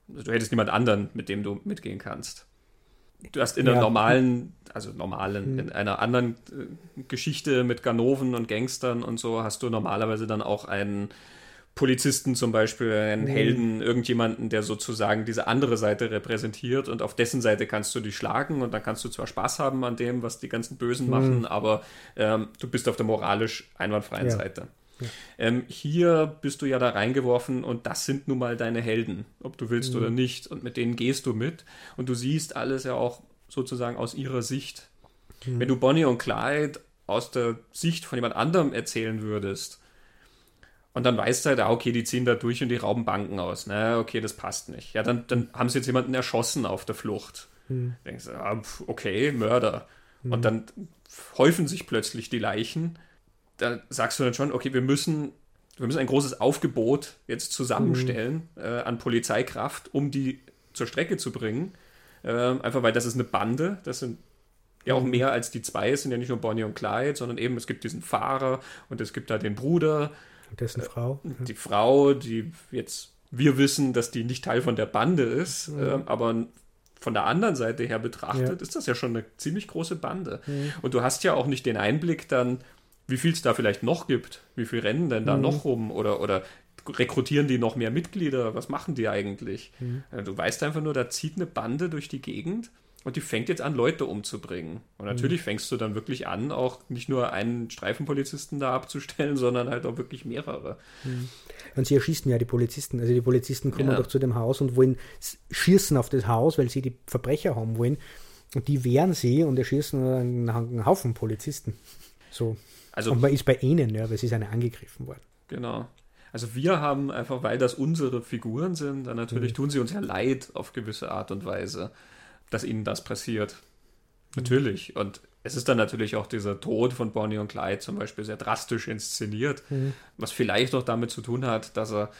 Also du hättest niemand anderen, mit dem du mitgehen kannst. Du hast in ja. einer normalen, also normalen, hm. in einer anderen äh, Geschichte mit Ganoven und Gangstern und so, hast du normalerweise dann auch einen Polizisten zum Beispiel, einen mhm. Helden, irgendjemanden, der sozusagen diese andere Seite repräsentiert und auf dessen Seite kannst du dich schlagen und dann kannst du zwar Spaß haben an dem, was die ganzen Bösen mhm. machen, aber ähm, du bist auf der moralisch einwandfreien ja. Seite. Ja. Ähm, hier bist du ja da reingeworfen und das sind nun mal deine Helden, ob du willst mhm. oder nicht und mit denen gehst du mit und du siehst alles ja auch sozusagen aus ihrer Sicht. Mhm. Wenn du Bonnie und Clyde aus der Sicht von jemand anderem erzählen würdest, und dann weißt du halt, ah, okay, die ziehen da durch und die rauben Banken aus. Na, okay, das passt nicht. Ja, dann, dann haben sie jetzt jemanden erschossen auf der Flucht. Hm. Denkst du, ah, okay, Mörder. Hm. Und dann häufen sich plötzlich die Leichen. Da sagst du dann schon, okay, wir müssen, wir müssen ein großes Aufgebot jetzt zusammenstellen hm. äh, an Polizeikraft, um die zur Strecke zu bringen. Äh, einfach weil das ist eine Bande, das sind ja auch hm. mehr als die zwei, es sind ja nicht nur Bonnie und Clyde, sondern eben es gibt diesen Fahrer und es gibt da den Bruder dessen Frau. Äh, die Frau, die jetzt, wir wissen, dass die nicht Teil von der Bande ist, mhm. äh, aber von der anderen Seite her betrachtet, ja. ist das ja schon eine ziemlich große Bande. Mhm. Und du hast ja auch nicht den Einblick dann, wie viel es da vielleicht noch gibt. Wie viel rennen denn da mhm. noch rum? Oder, oder rekrutieren die noch mehr Mitglieder? Was machen die eigentlich? Mhm. Äh, du weißt einfach nur, da zieht eine Bande durch die Gegend und die fängt jetzt an, Leute umzubringen. Und natürlich mhm. fängst du dann wirklich an, auch nicht nur einen Streifenpolizisten da abzustellen, [LAUGHS] sondern halt auch wirklich mehrere. Mhm. Und sie erschießen ja die Polizisten. Also die Polizisten kommen ja. doch zu dem Haus und wollen schießen auf das Haus, weil sie die Verbrecher haben wollen. Und die wehren sie und erschießen einen, Haufen Polizisten. So. Also, und man ist bei ihnen, ja, weil sie sind angegriffen worden. Genau. Also wir haben einfach, weil das unsere Figuren sind, dann natürlich mhm. tun sie uns ja leid auf gewisse Art und Weise dass ihnen das passiert. Natürlich. Und es ist dann natürlich auch dieser Tod von Bonnie und Clyde zum Beispiel sehr drastisch inszeniert, mhm. was vielleicht auch damit zu tun hat, dass er,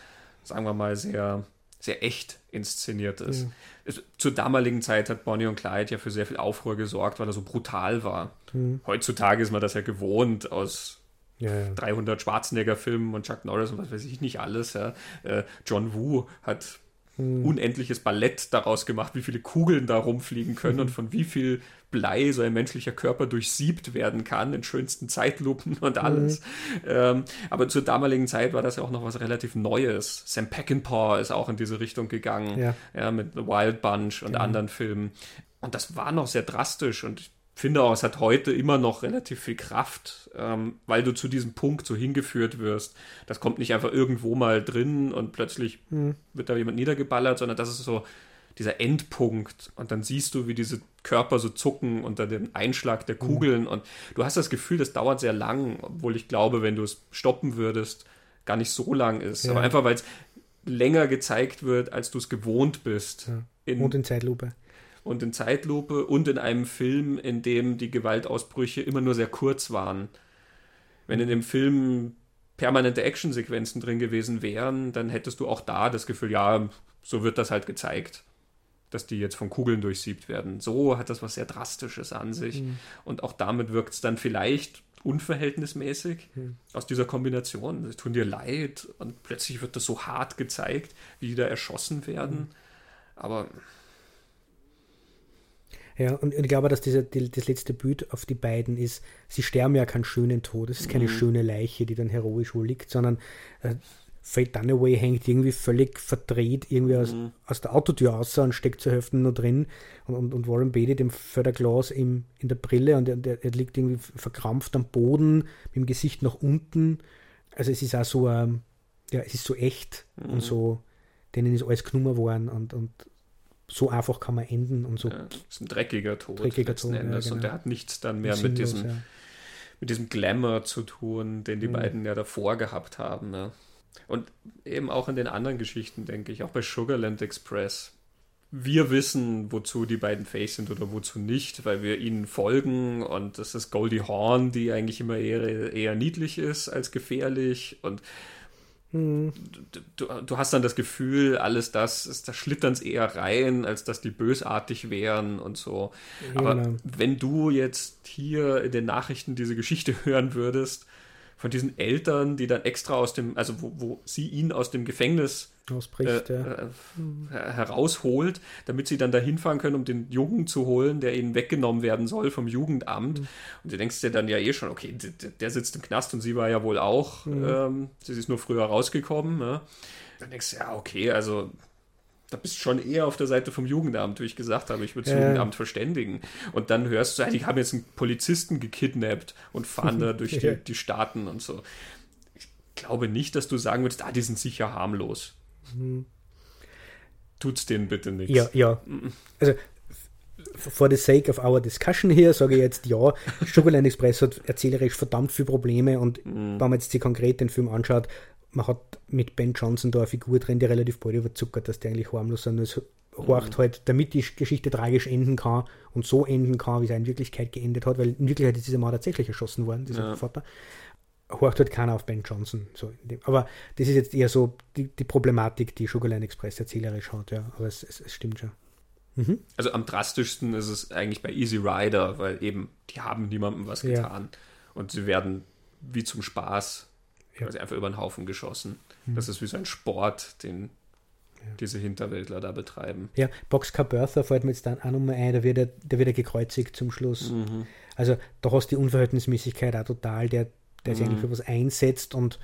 sagen wir mal, sehr, sehr echt inszeniert ist. Mhm. Es, zur damaligen Zeit hat Bonnie und Clyde ja für sehr viel Aufruhr gesorgt, weil er so brutal war. Mhm. Heutzutage ist man das ja gewohnt aus ja, ja. 300 Schwarzenegger-Filmen und Chuck Norris und was weiß ich nicht alles. Ja. Äh, John Woo hat hm. unendliches Ballett daraus gemacht, wie viele Kugeln da rumfliegen können und von wie viel Blei so ein menschlicher Körper durchsiebt werden kann, in schönsten Zeitlupen und alles. Mhm. Ähm, aber zur damaligen Zeit war das ja auch noch was relativ Neues. Sam Peckinpah ist auch in diese Richtung gegangen, ja, ja mit The Wild Bunch und genau. anderen Filmen. Und das war noch sehr drastisch und ich finde auch, es hat heute immer noch relativ viel Kraft, ähm, weil du zu diesem Punkt so hingeführt wirst. Das kommt nicht einfach irgendwo mal drin und plötzlich mhm. wird da jemand niedergeballert, sondern das ist so dieser Endpunkt und dann siehst du, wie diese Körper so zucken unter dem Einschlag der hm. Kugeln mhm. und du hast das Gefühl, das dauert sehr lang, obwohl ich glaube, wenn du es stoppen würdest, gar nicht so lang ist. Ja. Aber einfach, weil es länger gezeigt wird, als du es gewohnt bist. Ja. In, Und in Zeitlupe. Und in Zeitlupe und in einem Film, in dem die Gewaltausbrüche immer nur sehr kurz waren. Wenn in dem Film permanente Actionsequenzen drin gewesen wären, dann hättest du auch da das Gefühl, ja, so wird das halt gezeigt, dass die jetzt von Kugeln durchsiebt werden. So hat das was sehr Drastisches an sich. Und auch damit wirkt es dann vielleicht unverhältnismäßig aus dieser Kombination. Sie tun dir leid und plötzlich wird das so hart gezeigt, wie die da erschossen werden. Aber Ja, und ich glaube, dass dieser, die, das letzte Bild auf die beiden ist, sie sterben ja keinen schönen Tod. Es ist keine schöne Leiche, die dann heroisch wo liegt, sondern äh, Faye Dunaway hängt irgendwie völlig verdreht irgendwie aus, aus der Autotür raus und steckt zur Hälfte nur drin. Und, und, und Warren Beatty, dem Förderglas im, in der Brille und er, der, er liegt irgendwie verkrampft am Boden, mit dem Gesicht nach unten. Also es ist auch so, ähm, ja, es ist so echt und so, denen ist alles genommen worden und, und so einfach kann man enden und so Ja, ist ein dreckiger Tod Dreckiger Tod, ja, Endes. Und genau. der hat nichts dann mehr mit sinnlos, diesem, ja. mit diesem Glamour zu tun, den die Mhm. beiden ja davor gehabt haben. Ne? Und eben auch in den anderen Geschichten, denke ich, auch bei Sugarland Express. Wir wissen, wozu die beiden fähig sind oder wozu nicht, weil wir ihnen folgen und das ist Goldie Horn, die eigentlich immer eher, eher niedlich ist als gefährlich und Hm, du, du, du hast dann das Gefühl, alles das, ist, da schlittern es eher rein, als dass die bösartig wären und so. Ja, Aber genau. wenn du jetzt hier in den Nachrichten diese Geschichte [LAUGHS] hören würdest, von diesen Eltern, die dann extra aus dem, also wo, wo sie ihn aus dem Gefängnis ausbricht. äh, ja. äh, herausholt, damit sie dann da hinfahren können, um den Jungen zu holen, der ihnen weggenommen werden soll vom Jugendamt. Mhm. Und du denkst dir dann ja eh schon, okay, der, der sitzt im Knast und sie war ja wohl auch, Mhm. ähm, sie ist nur früher rausgekommen. Ne? Dann denkst du, ja, okay, also da bist du schon eher auf der Seite vom Jugendamt, wie ich gesagt habe, ich würde das Ja. Jugendamt verständigen. Und dann hörst du, die haben jetzt einen Polizisten gekidnappt und fahren da [LAUGHS] durch die, die Staaten und so. Ich glaube nicht, dass du sagen würdest, ah, die sind sicher harmlos. Tut's denen bitte nichts. Ja, ja. Also, for the sake of our discussion hier, sage ich jetzt ja, Sugarland Express hat erzählerisch verdammt viele Probleme und wenn man jetzt sich konkret den Film anschaut, man hat mit Ben Johnson da eine Figur drin, die relativ bald überzuckert, dass der eigentlich harmlos ist. Und es horcht halt, damit die Geschichte tragisch enden kann und so enden kann, wie sie in Wirklichkeit geendet hat, weil in Wirklichkeit ist dieser Mann tatsächlich erschossen worden, dieser Ja. Vater. Horcht halt keiner auf Ben Johnson. So. Aber das ist jetzt eher so die, die Problematik, die Sugarland Express erzählerisch hat, ja. Aber es, es, es stimmt schon. Mhm. Also am drastischsten ist es eigentlich bei Easy Rider, weil eben die haben niemandem was Ja. getan. Und sie werden wie zum Spaß Ja. quasi einfach über den Haufen geschossen. Mhm. Das ist wie so ein Sport, den diese Hinterwäldler da betreiben. Ja, Boxcar Bertha fällt mir jetzt dann auch nochmal ein, da wird er, der wird er gekreuzigt zum Schluss. Mhm. Also da hast du die Unverhältnismäßigkeit auch total, der, der sich Mhm. eigentlich für was einsetzt und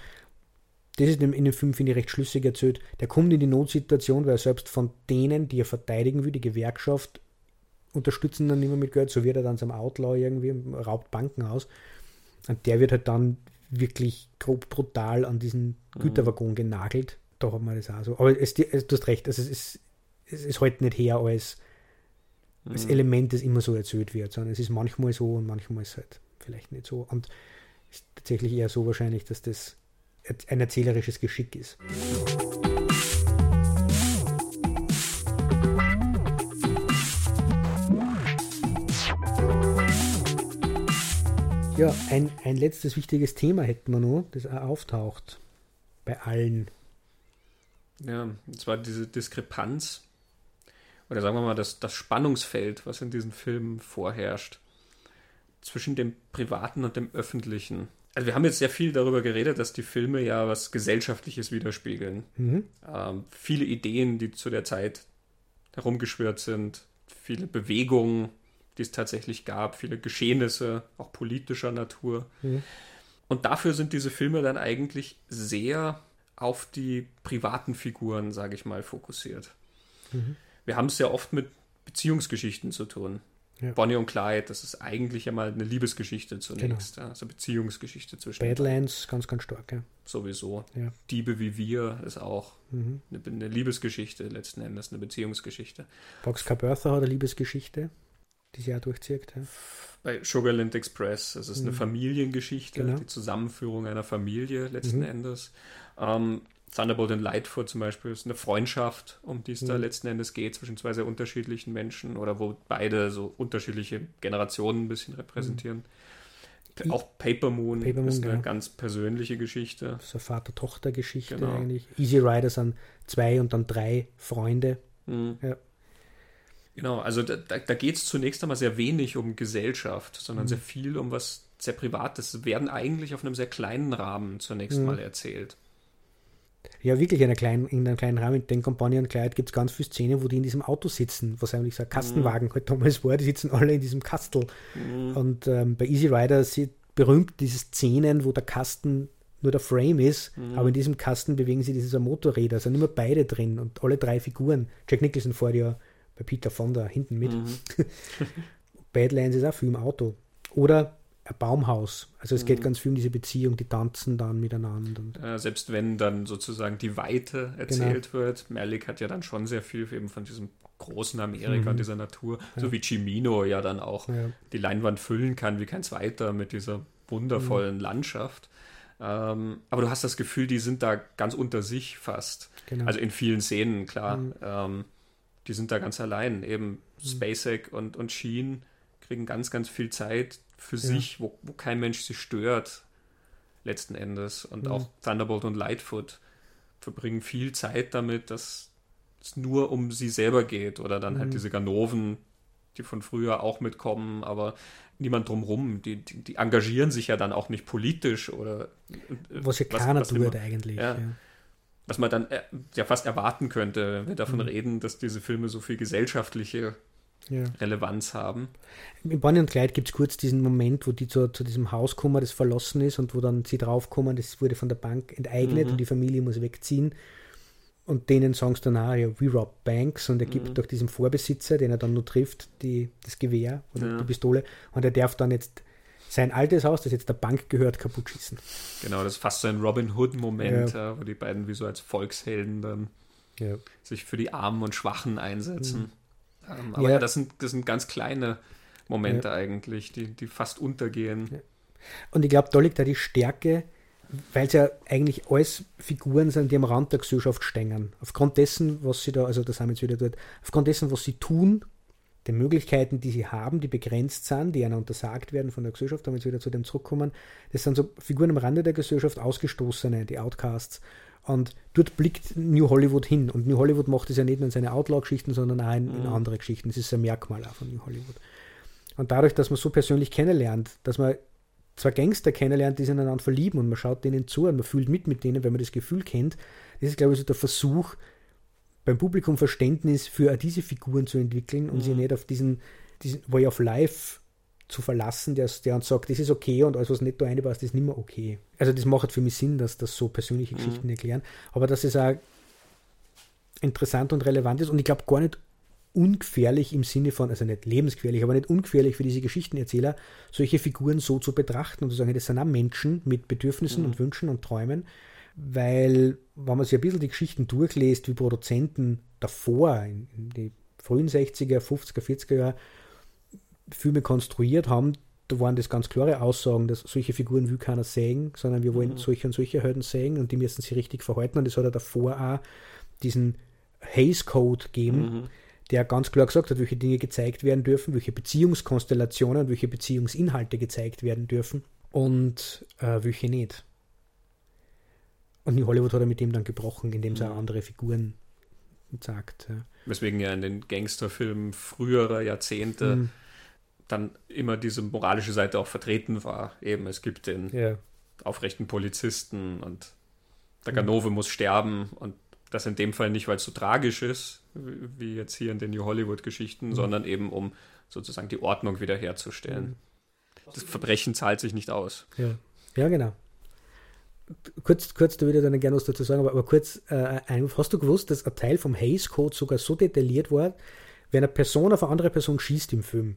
das ist in dem, Film, finde ich, recht schlüssig erzählt. Der kommt in die Notsituation, weil er selbst von denen, die er verteidigen will, die Gewerkschaft, unterstützen dann mehr mit Geld, so wird er dann zum Outlaw irgendwie, raubt Banken aus. Und der wird halt dann wirklich grob brutal an diesen Güterwaggon genagelt. Da hat man das auch so. Aber es, du hast recht, also es ist, es ist halt nicht her als, als Mhm. Element, das immer so erzählt wird, sondern es ist manchmal so und manchmal ist es halt vielleicht nicht so. Und es ist tatsächlich eher so wahrscheinlich, dass das ein erzählerisches Geschick ist. Ja, ein, ein letztes wichtiges Thema hätten wir noch, das auch auftaucht bei allen. Ja, und zwar diese Diskrepanz oder sagen wir mal das, das Spannungsfeld, was in diesen Filmen vorherrscht zwischen dem Privaten und dem Öffentlichen. Also wir haben jetzt sehr viel darüber geredet, dass die Filme ja was Gesellschaftliches widerspiegeln. Mhm. Ähm, viele Ideen, die zu der Zeit herumgeschwört sind, viele Bewegungen, die es tatsächlich gab, viele Geschehnisse, auch politischer Natur. Mhm. Und dafür sind diese Filme dann eigentlich sehr auf die privaten Figuren, sage ich mal, fokussiert. Mhm. Wir haben es ja oft mit Beziehungsgeschichten zu tun. Ja. Bonnie und Clyde, das ist eigentlich ja mal eine Liebesgeschichte zunächst, ja, also Beziehungsgeschichte zwischen. Badlands, ganz, ganz stark, ja. sowieso. Ja. Diebe wie wir ist auch Mhm. eine, eine Liebesgeschichte letzten Endes, eine Beziehungsgeschichte. Boxcar Bertha hat eine Liebesgeschichte, die sie auch durchzieht. Ja. Bei Sugarland Express, das ist eine mhm. Familiengeschichte, genau. die Zusammenführung einer Familie letzten mhm. Endes. Ähm, Thunderbolt und Lightfoot zum Beispiel ist eine Freundschaft, um die es mhm. da letzten Endes geht, zwischen zwei sehr unterschiedlichen Menschen oder wo beide so unterschiedliche Generationen ein bisschen repräsentieren. Mhm. Auch Paper Moon, Paper Moon ist eine ja. ganz persönliche Geschichte. So Vater-Tochter-Geschichte genau. eigentlich. Easy Rider sind zwei und dann drei Freunde. Mhm. Ja. Genau, also da, da geht es zunächst einmal sehr wenig um Gesellschaft, sondern mhm. sehr viel um was sehr Privates. Werden eigentlich auf einem sehr kleinen Rahmen zunächst mhm. mal erzählt. Ja, wirklich in, kleinen, in einem kleinen Rahmen. Den Companion Clyde gibt es ganz viele Szenen, wo die in diesem Auto sitzen, was eigentlich so ein Kastenwagen mhm. halt damals war. Die sitzen alle in diesem Kastel. Mhm. Und ähm, bei Easy Rider sieht berühmt diese Szenen, wo der Kasten nur der Frame ist, mhm. aber in diesem Kasten bewegen sie diese Motorräder. Es sind immer beide drin und alle drei Figuren. Jack Nicholson fährt ja bei Peter Fonda hinten mit. Mhm. [LAUGHS] Badlands ist auch viel im Auto. Oder ein Baumhaus. Also es mhm. geht ganz viel um diese Beziehung, die tanzen dann miteinander. Äh, selbst wenn dann sozusagen die Weite erzählt genau. wird. Merlick hat ja dann schon sehr viel eben von diesem großen Amerika, mhm. dieser Natur, ja. so wie Cimino ja dann auch ja. die Leinwand füllen kann wie kein zweiter mit dieser wundervollen mhm. Landschaft. Ähm, aber du hast das Gefühl, die sind da ganz unter sich fast. Genau. Also in vielen Szenen, klar. Mhm. Ähm, die sind da ganz allein. Eben mhm. Spacek und, und Sheen kriegen ganz, ganz viel Zeit für ja. sich, wo, wo kein Mensch sie stört, letzten Endes. Und mhm. auch Thunderbolt und Lightfoot verbringen viel Zeit damit, dass es nur um sie selber geht. Oder dann halt mhm. halt diese Ganoven, die von früher auch mitkommen, aber niemand drumrum. Die, die, die engagieren sich ja dann auch nicht politisch oder. Äh, was ja keiner tut eigentlich. Ja. Was man dann äh, ja fast erwarten könnte, wenn wir davon mhm. reden, dass diese Filme so viel gesellschaftliche ja. Relevanz haben. In Bonnie und Clyde gibt es kurz diesen Moment, wo die zu, zu, diesem Haus kommen, das verlassen ist und wo dann sie draufkommen, das wurde von der Bank enteignet mhm. und die Familie muss wegziehen. Und denen sagen sie dann auch, ja, we rob banks und er gibt mhm. doch diesem Vorbesitzer, den er dann nur trifft, die, das Gewehr oder ja. die Pistole und er darf dann jetzt sein altes Haus, das jetzt der Bank gehört, kaputt schießen. Genau, das ist fast so ein Robin Hood-Moment, ja. wo die beiden wie so als Volkshelden dann ja. sich für die Armen und Schwachen einsetzen. Mhm. Ähm, aber ja. das, sind, das sind ganz kleine Momente eigentlich, die, die fast untergehen. Und ich glaube, da liegt da die Stärke, weil es ja eigentlich alles Figuren sind, die am Rand der Gesellschaft stehen. Aufgrund dessen, was sie da, also das haben wir jetzt wieder dort, aufgrund dessen, was sie tun, den Möglichkeiten, die sie haben, die begrenzt sind, die ihnen untersagt werden von der Gesellschaft, damit wir wieder zu dem zurückkommen, das sind so Figuren am Rande der Gesellschaft, Ausgestoßene, die Outcasts. Und dort blickt New Hollywood hin. Und New Hollywood macht es ja nicht nur in seine Outlaw-Geschichten, sondern auch in, mhm. in, andere Geschichten. Das ist ein Merkmal auch von New Hollywood. Und dadurch, dass man so persönlich kennenlernt, dass man zwar Gangster kennenlernt, die sich ineinander verlieben und man schaut denen zu und man fühlt mit mit denen, wenn man das Gefühl kennt, das ist, glaube ich, so der Versuch, beim Publikum Verständnis für diese Figuren zu entwickeln und mhm. sie nicht auf diesen, diesen Way of Life zu verlassen, der, der uns sagt, das ist okay und alles, was nicht da reinpasst, ist nicht mehr okay. Also das macht für mich Sinn, dass das so persönliche mhm. Geschichten erklären, aber dass es auch interessant und relevant ist und ich glaube gar nicht ungefährlich im Sinne von, also nicht lebensgefährlich, aber nicht ungefährlich für diese Geschichtenerzähler, solche Figuren so zu betrachten und zu sagen, das sind auch Menschen mit Bedürfnissen mhm. und Wünschen und Träumen, weil, wenn man sich ein bisschen die Geschichten durchlässt, wie Produzenten davor, in, in die frühen 60er, 50er, 40er Jahre, Filme konstruiert haben, da waren das ganz klare Aussagen, dass solche Figuren will keiner sehen, sondern wir wollen mhm. solche und solche Helden sehen und die müssen sich richtig verhalten. Und es hat er davor auch diesen Haze Code gegeben, mhm. der ganz klar gesagt hat, welche Dinge gezeigt werden dürfen, welche Beziehungskonstellationen, welche Beziehungsinhalte gezeigt werden dürfen und äh, welche nicht. Und in Hollywood hat er mit dem dann gebrochen, indem es mhm. andere Figuren sagt. Ja. Weswegen ja in den Gangsterfilmen früherer Jahrzehnte mhm dann immer diese moralische Seite auch vertreten war. Eben, es gibt den ja. aufrechten Polizisten und der Ganove mhm. muss sterben und das in dem Fall nicht, weil es so tragisch ist, wie jetzt hier in den New Hollywood-Geschichten, mhm. sondern eben um sozusagen die Ordnung wiederherzustellen. Mhm. Das Verbrechen zahlt sich nicht aus. Ja, ja genau. Kurz, kurz, da würde ich dann gerne was dazu sagen, aber, aber kurz, äh, hast du gewusst, dass ein Teil vom Hays Code sogar so detailliert war, wenn eine Person auf eine andere Person schießt im Film,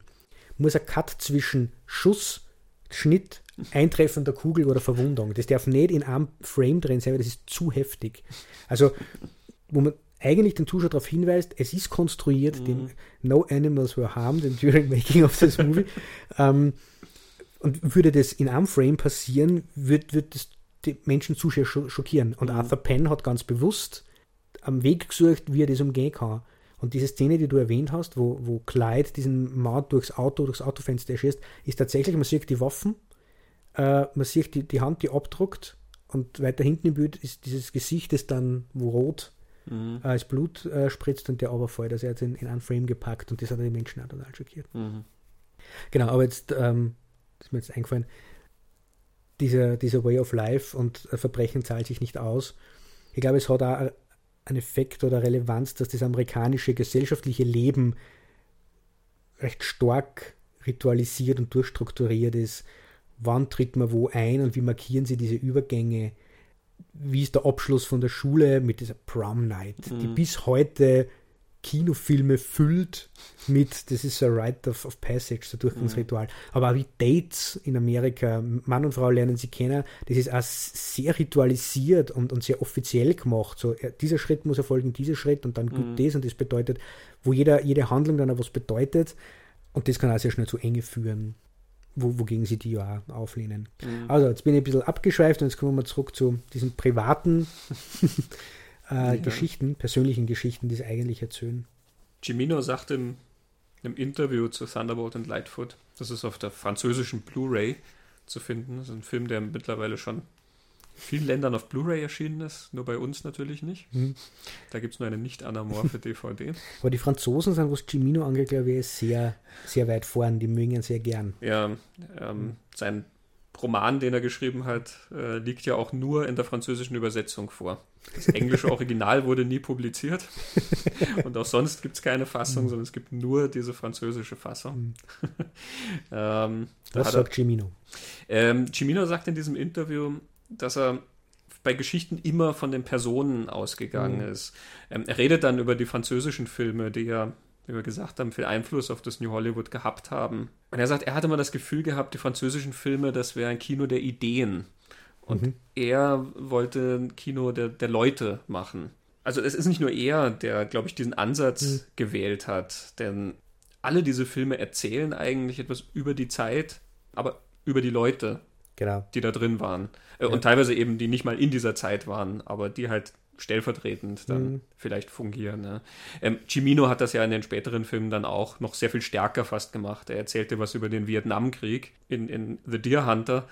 muss ein Cut zwischen Schuss, Schnitt, Eintreffen der Kugel oder Verwundung. Das darf nicht in einem Frame drin sein, weil das ist zu heftig. Also, wo man eigentlich den Zuschauer darauf hinweist, es ist konstruiert, Mhm. dem No Animals were harmed during making of this movie. [LAUGHS] ähm, und würde das in einem Frame passieren, wird, wird das die Menschen zu schockieren. Und Mhm. Arthur Penn hat ganz bewusst am Weg gesucht, wie er das umgehen kann. Und diese Szene, die du erwähnt hast, wo, wo Clyde diesen Mord durchs Auto, durchs Autofenster erschießt, ist tatsächlich, man sieht die Waffen, äh, man sieht die, die Hand, die abdruckt und weiter hinten im Bild ist dieses Gesicht, das dann, wo rot Mhm. äh, als Blut äh, spritzt und der aber fällt. Also er hat in, in einen Frame gepackt und das hat die Menschen auch total schockiert. Mhm. Genau, aber jetzt ähm, ist mir jetzt eingefallen, dieser, dieser Way of Life und äh, Verbrechen zahlt sich nicht aus. Ich glaube, es hat auch einen Effekt oder Relevanz, dass das amerikanische gesellschaftliche Leben recht stark ritualisiert und durchstrukturiert ist. Wann tritt man wo ein und wie markieren sie diese Übergänge? Wie ist der Abschluss von der Schule mit dieser Prom Night, die Mhm. bis heute Kinofilme füllt mit, das ist ein Rite of, of Passage, so Durchgangsritual. Aber auch wie Dates in Amerika, Mann und Frau lernen sie kennen, das ist auch sehr ritualisiert und, und sehr offiziell gemacht. So, dieser Schritt muss erfolgen, dieser Schritt und dann gibt das und das bedeutet, wo jeder, jede Handlung dann auch was bedeutet und das kann auch sehr schnell zu Enge führen, wo, wogegen sie die ja auch auflehnen. Mhm. Also, jetzt bin ich ein bisschen abgeschweift und jetzt kommen wir zurück zu diesen privaten [LAUGHS] äh, Ja. Geschichten, persönlichen Geschichten, die sie eigentlich erzählen. Cimino sagt im, im Interview zu Thunderbolt und Lightfoot, das ist auf der französischen Blu-ray zu finden. Das ist ein Film, der mittlerweile schon in vielen Ländern auf Blu-ray erschienen ist, nur bei uns natürlich nicht. Mhm. Da gibt es nur eine nicht anamorphe DVD. [LAUGHS] Aber die Franzosen sind, was Cimino angeht, glaube ich, sehr, sehr weit vorn. Die mögen ihn sehr gern. Ja, ähm, sein Roman, den er geschrieben hat, äh, liegt ja auch nur in der französischen Übersetzung vor. Das englische [LAUGHS] Original wurde nie publiziert und auch sonst gibt es keine Fassung, sondern es gibt nur diese französische Fassung. [LAUGHS] ähm, da Was sagt Cimino? ähm, Cimino sagt in diesem Interview, dass er bei Geschichten immer von den Personen ausgegangen Mhm. ist. Ähm, er redet dann über die französischen Filme, die ja, wie wir gesagt haben, viel Einfluss auf das New Hollywood gehabt haben. Und er sagt, er hatte immer das Gefühl gehabt, die französischen Filme, das wäre ein Kino der Ideen. Und Mhm. er wollte ein Kino der, der Leute machen. Also es ist nicht nur er, der, glaube ich, diesen Ansatz Mhm. gewählt hat, denn alle diese Filme erzählen eigentlich etwas über die Zeit, aber über die Leute, Genau. die da drin waren. Äh, Ja. Und teilweise eben, die nicht mal in dieser Zeit waren, aber die halt stellvertretend dann Mhm. vielleicht fungieren. Ne? Ähm, Cimino hat das ja in den späteren Filmen dann auch noch sehr viel stärker fast gemacht. Er erzählte was über den Vietnamkrieg in, in The Deer Hunter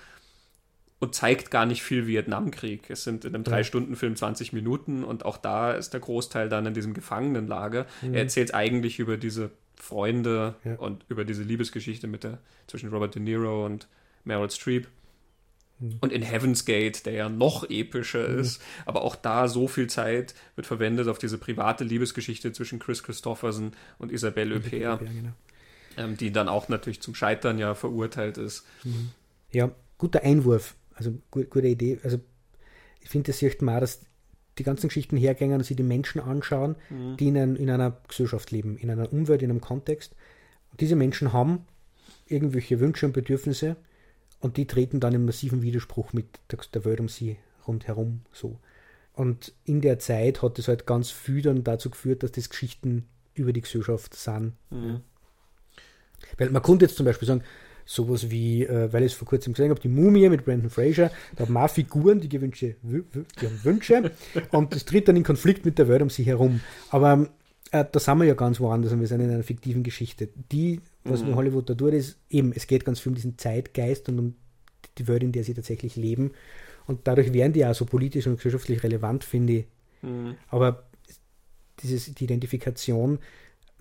und zeigt gar nicht viel Vietnamkrieg. Es sind in einem Ja. Drei-Stunden-Film 20 Minuten und auch da ist der Großteil dann in diesem Gefangenenlager. Er erzählt eigentlich über diese Freunde Ja. und über diese Liebesgeschichte mit der, zwischen Robert De Niro und Meryl Streep. Mhm. Und in Heaven's Gate, der ja noch epischer ist, aber auch da so viel Zeit wird verwendet auf diese private Liebesgeschichte zwischen Chris Christopherson und Isabelle Huppert, genau. ähm, die dann auch natürlich zum Scheitern ja verurteilt ist. Ja, guter Einwurf. Also gu gute Idee. Also ich finde, das sieht man dass die ganzen Geschichten hergehen und sich die Menschen anschauen, die in, ein, in einer Gesellschaft leben, in einer Umwelt, in einem Kontext. Und diese Menschen haben irgendwelche Wünsche und Bedürfnisse und die treten dann im massiven Widerspruch mit der, Welt um sie rundherum so. Und in der Zeit hat es halt ganz viel dann dazu geführt, dass das Geschichten über die Gesellschaft sind. Mhm. Weil man konnte jetzt zum Beispiel sagen, sowas wie, äh, weil ich es vor kurzem gesehen habe, die Mumie mit Brandon Fraser, da haben wir auch Figuren, die, gewünsche, wü- wü- die haben Wünsche [LAUGHS] und das tritt dann in Konflikt mit der Welt um sie herum. Aber äh, da sind wir ja ganz woanders und wir sind in einer fiktiven Geschichte. Die, was Mhm. mhm. Hollywood da tut, ist eben, es geht ganz viel um diesen Zeitgeist und um die Welt, in der sie tatsächlich leben. Und dadurch werden die auch so politisch und gesellschaftlich relevant, finde ich. Mhm. Aber dieses, die Identifikation,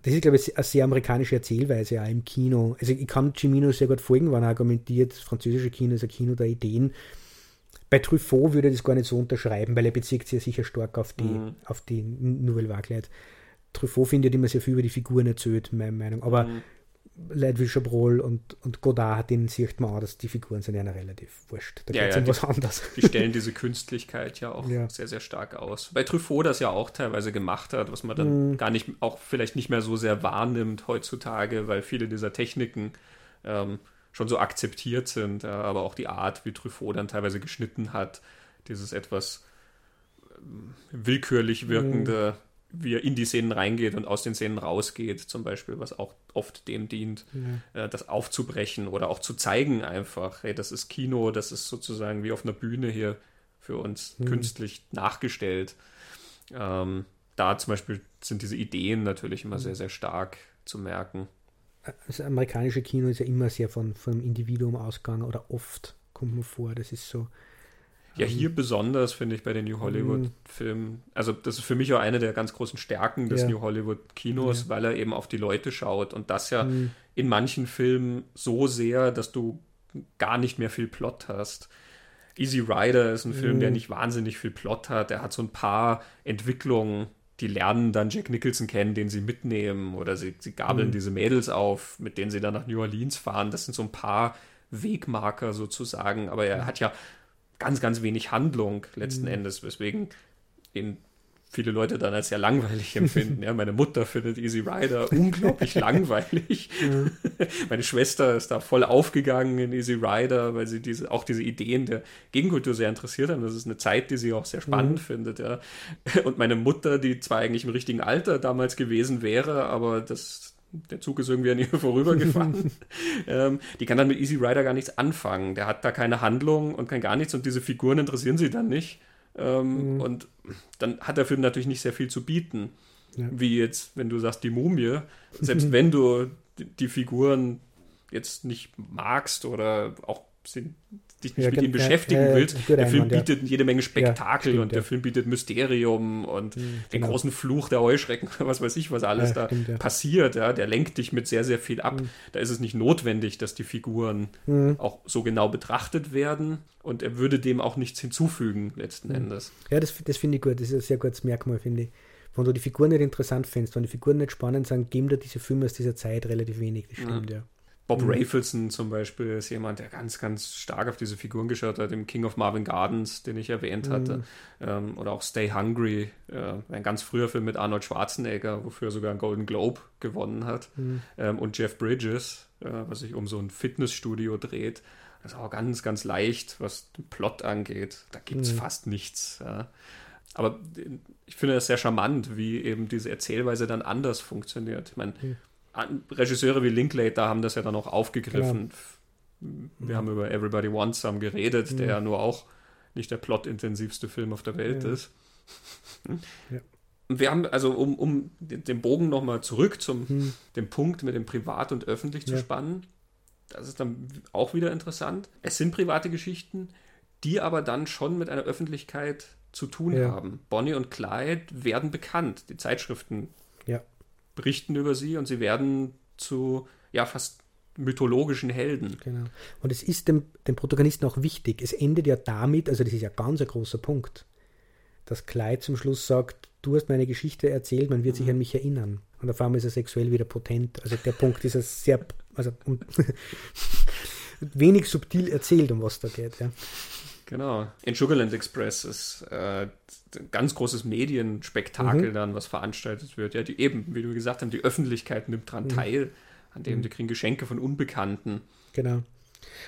das ist, glaube ich, eine sehr amerikanische Erzählweise auch im Kino. Also ich kann Cimino sehr gut folgen, wann er argumentiert, das französische Kino ist ein Kino der Ideen. Bei Truffaut würde ich das gar nicht so unterschreiben, weil er bezieht sich ja sicher stark auf die, Mhm. auf die Nouvelle Vague. Truffaut findet immer sehr viel über die Figuren erzählt, meiner Meinung. Aber Mhm. Leute wie Chabrol und, und Godard, denen sieht man auch, dass die Figuren sind ja relativ wurscht. Da Ja, geht es ja, um die- was anderes. Die stellen diese Künstlichkeit ja auch Ja. sehr, sehr stark aus. Bei Truffaut das ja auch teilweise gemacht hat, was man dann Mhm. gar nicht, auch vielleicht nicht mehr so sehr wahrnimmt heutzutage, weil viele dieser Techniken ähm, schon so akzeptiert sind, ja, aber auch die Art, wie Truffaut dann teilweise geschnitten hat, dieses etwas ähm, willkürlich wirkende wie er in die Szenen reingeht und aus den Szenen rausgeht, zum Beispiel, was auch oft dem dient, ja. äh, das aufzubrechen oder auch zu zeigen einfach, hey, das ist Kino, das ist sozusagen wie auf einer Bühne hier für uns mhm. künstlich nachgestellt. Ähm, da zum Beispiel sind diese Ideen natürlich immer mhm. sehr, sehr stark zu merken. Das amerikanische Kino ist ja immer sehr von, vom Individuum ausgegangen oder oft kommt man vor, das ist so ja, hier besonders finde ich bei den New Hollywood-Filmen. Also, das ist für mich auch eine der ganz großen Stärken des ja. New Hollywood-Kinos, ja. weil er eben auf die Leute schaut und das ja mhm. in manchen Filmen so sehr, dass du gar nicht mehr viel Plot hast. Easy Rider ist ein Film, mhm. der nicht wahnsinnig viel Plot hat. Er hat so ein paar Entwicklungen, die lernen dann Jack Nicholson kennen, den sie mitnehmen oder sie, sie gabeln mhm. diese Mädels auf, mit denen sie dann nach New Orleans fahren. Das sind so ein paar Wegmarker sozusagen, aber er hat ja ganz, ganz wenig Handlung letzten mhm. Endes, weswegen ihn viele Leute dann als sehr langweilig empfinden. [LAUGHS] Ja, meine Mutter findet Easy Rider unglaublich [LAUGHS] langweilig. Meine Schwester ist da voll aufgegangen in Easy Rider, weil sie diese, auch diese Ideen der Gegenkultur sehr interessiert haben. Das ist eine Zeit, die sie auch sehr spannend mhm. findet. Ja. Und meine Mutter, die zwar eigentlich im richtigen Alter damals gewesen wäre, aber das der Zug ist irgendwie an ihr [LAUGHS] vorübergefahren. [LAUGHS] ähm, die kann dann mit Easy Rider gar nichts anfangen. Der hat da keine Handlung und kein gar nichts und diese Figuren interessieren sie dann nicht. Ähm, mhm. Und dann hat der Film natürlich nicht sehr viel zu bieten. Ja. Wie jetzt, wenn du sagst, die Mumie, selbst [LAUGHS] wenn du die Figuren jetzt nicht magst oder auch sind dich nicht ja, mit ihm beschäftigen äh, willst. Der Film Einwand, bietet ja. jede Menge Spektakel ja, und der Film bietet Mysterium und mhm, den genau. großen Fluch der Heuschrecken, [LAUGHS] was weiß ich, was alles da stimmt, passiert. Ja, der lenkt dich mit sehr, sehr viel ab. Mhm. Da ist es nicht notwendig, dass die Figuren mhm. auch so genau betrachtet werden und er würde dem auch nichts hinzufügen, letzten mhm. Endes. Ja, das, das finde ich gut. Das ist ein sehr gutes Merkmal, finde ich. Wenn du die Figuren nicht interessant findest, wenn die Figuren nicht spannend sind, geben dir diese Filme aus dieser Zeit relativ wenig. Das stimmt, ja. Bob mhm. Rafelson zum Beispiel ist jemand, der ganz, ganz stark auf diese Figuren geschaut hat, im King of Marvin Gardens, den ich erwähnt mhm. hatte. Ähm, oder auch Stay Hungry, äh, ein ganz früher Film mit Arnold Schwarzenegger, wofür er sogar einen Golden Globe gewonnen hat. Mhm. Ähm, und Jeff Bridges, äh, was sich um so ein Fitnessstudio dreht. Das ist auch ganz, ganz leicht, was den Plot angeht. Da gibt es mhm. fast nichts. Ja. Aber ich finde das sehr charmant, wie eben diese Erzählweise dann anders funktioniert. Ich meine. Regisseure wie Linklater haben das ja dann auch aufgegriffen. Genau. Wir haben über Everybody Wants Some geredet, mhm. der ja nur auch nicht der plotintensivste Film auf der Welt ja. ist. Ja. Wir haben, also um, um den Bogen nochmal zurück zum hm. dem Punkt mit dem Privat und öffentlich ja. zu spannen, das ist dann auch wieder interessant. Es sind private Geschichten, die aber dann schon mit einer Öffentlichkeit zu tun haben. Bonnie und Clyde werden bekannt. Die Zeitschriften berichten über sie und sie werden zu ja fast mythologischen Helden. Genau. Und es ist dem, dem Protagonisten auch wichtig. Es endet ja damit, also das ist ja ganz ein großer Punkt, dass Clyde zum Schluss sagt, du hast meine Geschichte erzählt, man wird mhm. sich an mich erinnern. Und auf einmal ist er sexuell wieder potent. Also der Punkt ist ja sehr, also [LAUGHS] wenig subtil erzählt, um was da geht. Ja. Genau. In Sugarland Express ist äh, ein ganz großes Medienspektakel mhm. dann, was veranstaltet wird. Ja, die eben, wie du gesagt hast, die Öffentlichkeit nimmt daran mhm. teil, an dem mhm. die kriegen Geschenke von Unbekannten. Genau.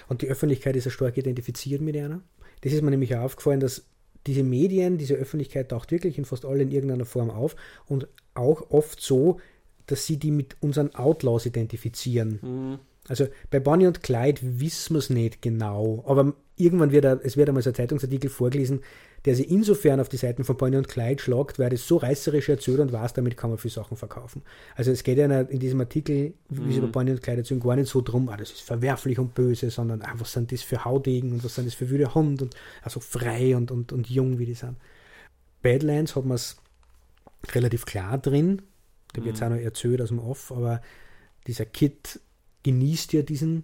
Und die Öffentlichkeit ist ja stark identifiziert mit einer. Das ist mir nämlich auch aufgefallen, dass diese Medien, diese Öffentlichkeit taucht wirklich in fast allen in irgendeiner Form auf und auch oft so, dass sie die mit unseren Outlaws identifizieren. Also bei Bonnie und Clyde wissen wir es nicht genau, aber irgendwann wird er, es wird einmal so ein Zeitungsartikel vorgelesen, der sich insofern auf die Seiten von Bonnie und Clyde schlagt, weil das so reißerisch erzählt und weiß, damit kann man viel Sachen verkaufen. Also es geht ja in diesem Artikel, wie mhm. sie bei Bonnie und Clyde erzählen, gar nicht so drum, ah, das ist verwerflich und böse, sondern ah, was sind das für Haudegen und was sind das für wüde Hund und also frei und, und, und jung, wie die sind. Badlands hat man es relativ klar drin, da wird es mhm. auch noch erzählt aus dem Off, aber dieser Kid genießt ja diesen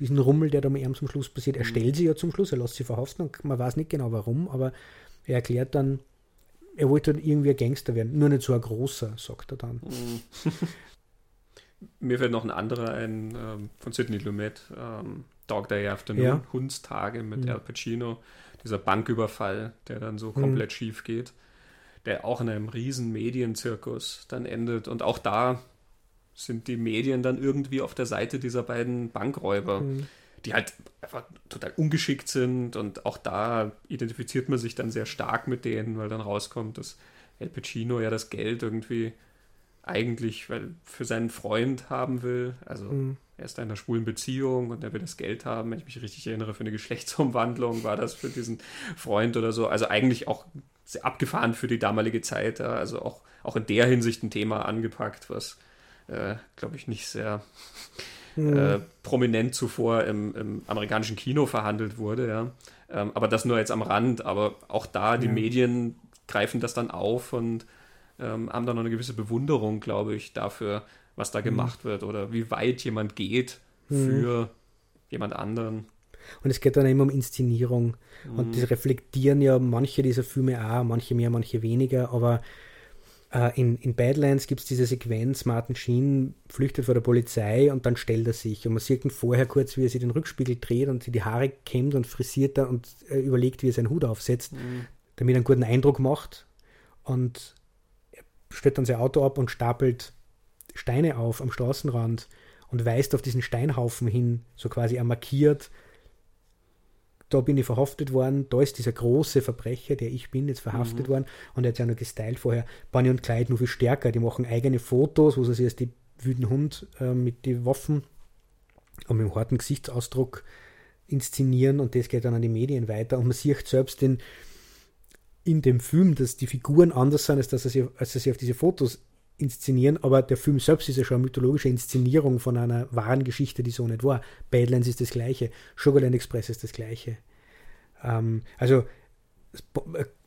diesen Rummel, der da mit ihm zum Schluss passiert. Er mhm. stellt sie ja zum Schluss, er lässt sie verhaften und man weiß nicht genau warum, aber er erklärt dann, er wollte dann irgendwie ein Gangster werden, nur nicht so ein großer, sagt er dann. Mhm. [LAUGHS] Mir fällt noch ein anderer ein, ähm, von Sidney Lumet, ähm, Dog Day Afternoon, ja. Hundstage mit mhm. Al Pacino, dieser Banküberfall, der dann so komplett mhm. schief geht, der auch in einem riesen Medienzirkus dann endet und auch da sind die Medien dann irgendwie auf der Seite dieser beiden Bankräuber, mhm. die halt einfach total ungeschickt sind und auch da identifiziert man sich dann sehr stark mit denen, weil dann rauskommt, dass El Pacino ja das Geld irgendwie eigentlich weil für seinen Freund haben will. Also mhm. er ist in einer schwulen Beziehung und er will das Geld haben. Wenn ich mich richtig erinnere, für eine Geschlechtsumwandlung war das für diesen Freund oder so. Also eigentlich auch sehr abgefahren für die damalige Zeit. Also auch, auch in der Hinsicht ein Thema angepackt, was, äh, glaube ich, nicht sehr mhm. äh, prominent zuvor im, im, amerikanischen Kino verhandelt wurde. Ja. Ähm, aber das nur jetzt am Rand. Aber auch da, die ja. Medien greifen das dann auf und ähm, haben da noch eine gewisse Bewunderung, glaube ich, dafür, was da mhm. gemacht wird oder wie weit jemand geht mhm. für mhm. jemand anderen. Und es geht dann immer um Inszenierung. Und das reflektieren ja manche dieser Filme auch, manche mehr, manche weniger. Aber in, in Badlands gibt es diese Sequenz, Martin Sheen flüchtet vor der Polizei und dann stellt er sich. Und man sieht ihn vorher kurz, wie er sich den Rückspiegel dreht und sich die Haare kämmt und frisiert da und äh, überlegt, wie er seinen Hut aufsetzt, mhm. damit er einen guten Eindruck macht. Und stellt dann sein Auto ab und stapelt Steine auf am Straßenrand und weist auf diesen Steinhaufen hin, so quasi er markiert, da bin ich verhaftet worden, da ist dieser große Verbrecher, der ich bin, jetzt verhaftet mhm. worden. Und er hat ja noch gestylt vorher, Bonnie und Clyde nur viel stärker, die machen eigene Fotos, wo sie sich als die wüden Hund äh, mit den Waffen und mit dem harten Gesichtsausdruck inszenieren. Und das geht dann an die Medien weiter. Und man sieht selbst den, in dem Film, dass die Figuren anders sind, als dass sie, als dass sie auf diese Fotos inszenieren, aber der Film selbst ist ja schon eine mythologische Inszenierung von einer wahren Geschichte, die so nicht war. Badlands ist das gleiche, Sugarland Express ist das gleiche. Ähm, also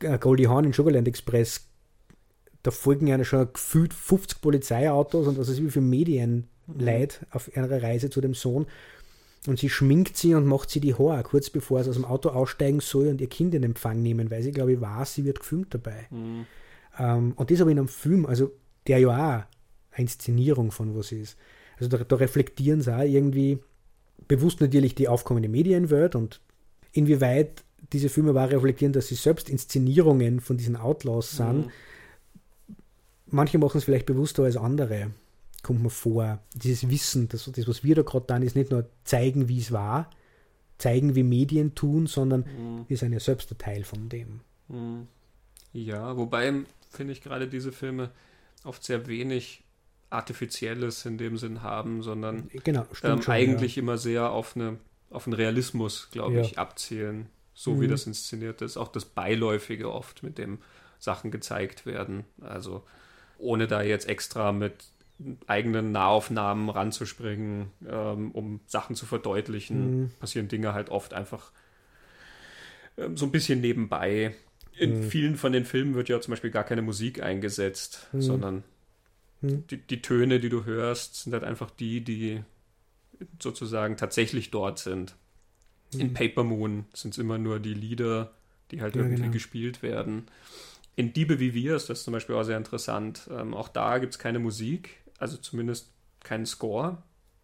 äh, Goldie Hawn in Sugarland Express, da folgen ja schon gefühlt 50 Polizeiautos und was weiß ich, wie viele Medienleid auf ihrer Reise zu dem Sohn. Und sie schminkt sie und macht sie die Haare, kurz bevor sie aus dem Auto aussteigen soll und ihr Kind in Empfang nehmen, weil sie, glaube ich, weiß, sie wird gefilmt dabei. Mhm. Ähm, und das aber in einem Film, also der ja auch eine Inszenierung von was ist. Also da, da reflektieren sie auch irgendwie bewusst natürlich die aufkommende Medienwelt und inwieweit diese Filme auch reflektieren, dass sie selbst Inszenierungen von diesen Outlaws sind. Mhm. Manche machen es vielleicht bewusster als andere kommt mir vor. Dieses Wissen, das, das was wir da gerade tun, ist nicht nur zeigen, wie es war, zeigen, wie Medien tun, sondern mhm. wir sind ja selbst ein Teil von dem. Mhm. Ja, wobei finde ich gerade diese Filme oft sehr wenig Artifizielles in dem Sinn haben, sondern genau, ähm, schon, eigentlich ja. immer sehr auf, eine, auf einen Realismus, glaube ja. ich, abzielen, so mhm. wie das inszeniert ist. Auch das Beiläufige oft, mit dem Sachen gezeigt werden. Also ohne da jetzt extra mit eigenen Nahaufnahmen ranzuspringen, ähm, um Sachen zu verdeutlichen, mhm. passieren Dinge halt oft einfach ähm, so ein bisschen nebenbei. In mhm. vielen von den Filmen wird ja zum Beispiel gar keine Musik eingesetzt, mhm. sondern mhm. die, die, Töne, die du hörst, sind halt einfach die, die sozusagen tatsächlich dort sind. In mhm. Paper Moon sind es immer nur die Lieder, die halt ja, irgendwie genau. gespielt werden. In Diebe wie wir ist das zum Beispiel auch sehr interessant. Ähm, auch da gibt es keine Musik, also zumindest keinen Score.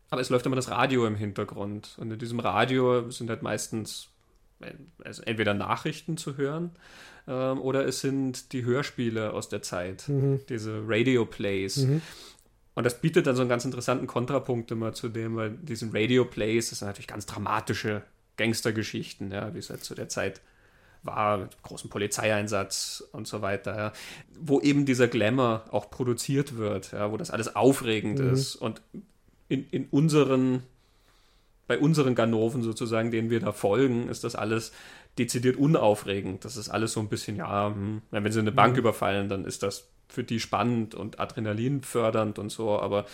Aber es läuft immer das Radio im Hintergrund. Und in diesem Radio sind halt meistens also entweder Nachrichten zu hören ähm, oder es sind die Hörspiele aus der Zeit, mhm. diese Radio Plays. Mhm. Und das bietet dann so einen ganz interessanten Kontrapunkt immer zu dem, weil diesen Radio Plays, das sind natürlich ganz dramatische Gangstergeschichten, ja, wie es halt zu der Zeit war, mit großem Polizeieinsatz und so weiter, ja, wo eben dieser Glamour auch produziert wird, ja, wo das alles aufregend mhm. ist. Und in, in unseren, bei unseren Ganoven sozusagen, denen wir da folgen, ist das alles dezidiert unaufregend. Das ist alles so ein bisschen, ja, hm, wenn sie eine Bank mhm. überfallen, dann ist das für die spannend und Adrenalin fördernd und so, aber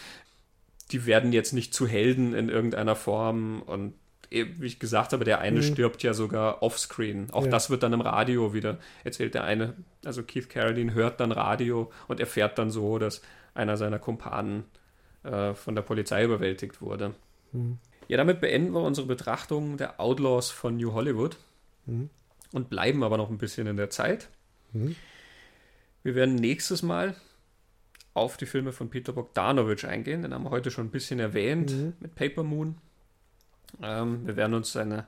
die werden jetzt nicht zu Helden in irgendeiner Form und wie ich gesagt habe, der eine mhm. stirbt ja sogar offscreen. Auch ja. das wird dann im Radio wieder erzählt. Der eine, also Keith Carradine, hört dann Radio und erfährt dann so, dass einer seiner Kumpanen äh, von der Polizei überwältigt wurde. Mhm. Ja, damit beenden wir unsere Betrachtung der Outlaws von New Hollywood mhm. und bleiben aber noch ein bisschen in der Zeit. Mhm. Wir werden nächstes Mal auf die Filme von Peter Bogdanovich eingehen. Den haben wir heute schon ein bisschen erwähnt mhm. mit Paper Moon ähm, wir werden uns seine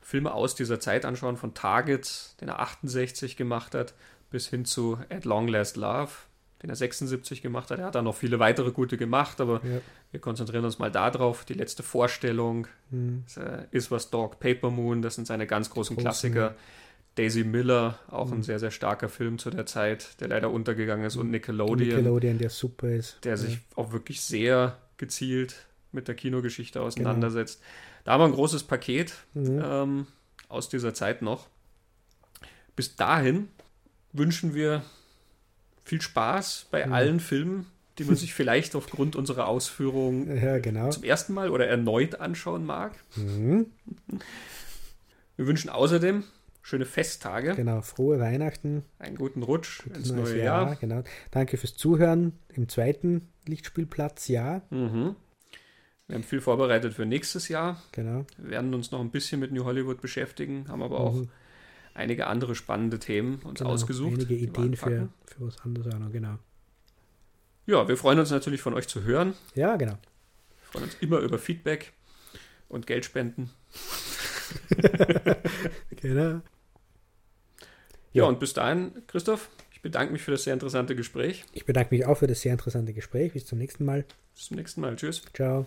Filme aus dieser Zeit anschauen, von Target, den er 68 gemacht hat, bis hin zu At Long Last Love, den er 76 gemacht hat. Er hat dann noch viele weitere gute gemacht, aber ja. wir konzentrieren uns mal darauf. Die letzte Vorstellung, mhm. Is was Dog, Paper Moon, das sind seine ganz großen Großen, Klassiker. Ja. Daisy Miller, auch ein sehr, sehr starker Film zu der Zeit, der leider untergegangen ist, und Nickelodeon, Nickelodeon, der super ist. der Ja. sich auch wirklich sehr gezielt mit der Kinogeschichte auseinandersetzt. Da haben wir ein großes Paket Mhm. ähm, aus dieser Zeit noch. Bis dahin wünschen wir viel Spaß bei Mhm. allen Filmen, die man sich vielleicht aufgrund unserer Ausführungen [LAUGHS] Ja, genau. zum ersten Mal oder erneut anschauen mag. Mhm. Wir wünschen außerdem schöne Festtage, Genau, frohe Weihnachten, einen guten Rutsch ins neues neue Jahr. Genau. Danke fürs Zuhören im zweiten Lichtspielplatz, ja, Mhm. Wir haben viel vorbereitet für nächstes Jahr. genau. Wir werden uns noch ein bisschen mit New Hollywood beschäftigen, haben aber auch Mhm. Einige andere spannende Themen uns Genau, ausgesucht. Einige Ideen für, für was anderes auch noch, genau. Ja, wir freuen uns natürlich von euch zu hören. Ja, genau. Wir freuen uns immer über Feedback und Geldspenden. [LAUGHS] genau. Ja, Ja. und bis dahin, Christoph, ich bedanke mich für das sehr interessante Gespräch. Ich bedanke mich auch für das sehr interessante Gespräch. Bis zum nächsten Mal. Bis zum nächsten Mal. Tschüss. Ciao.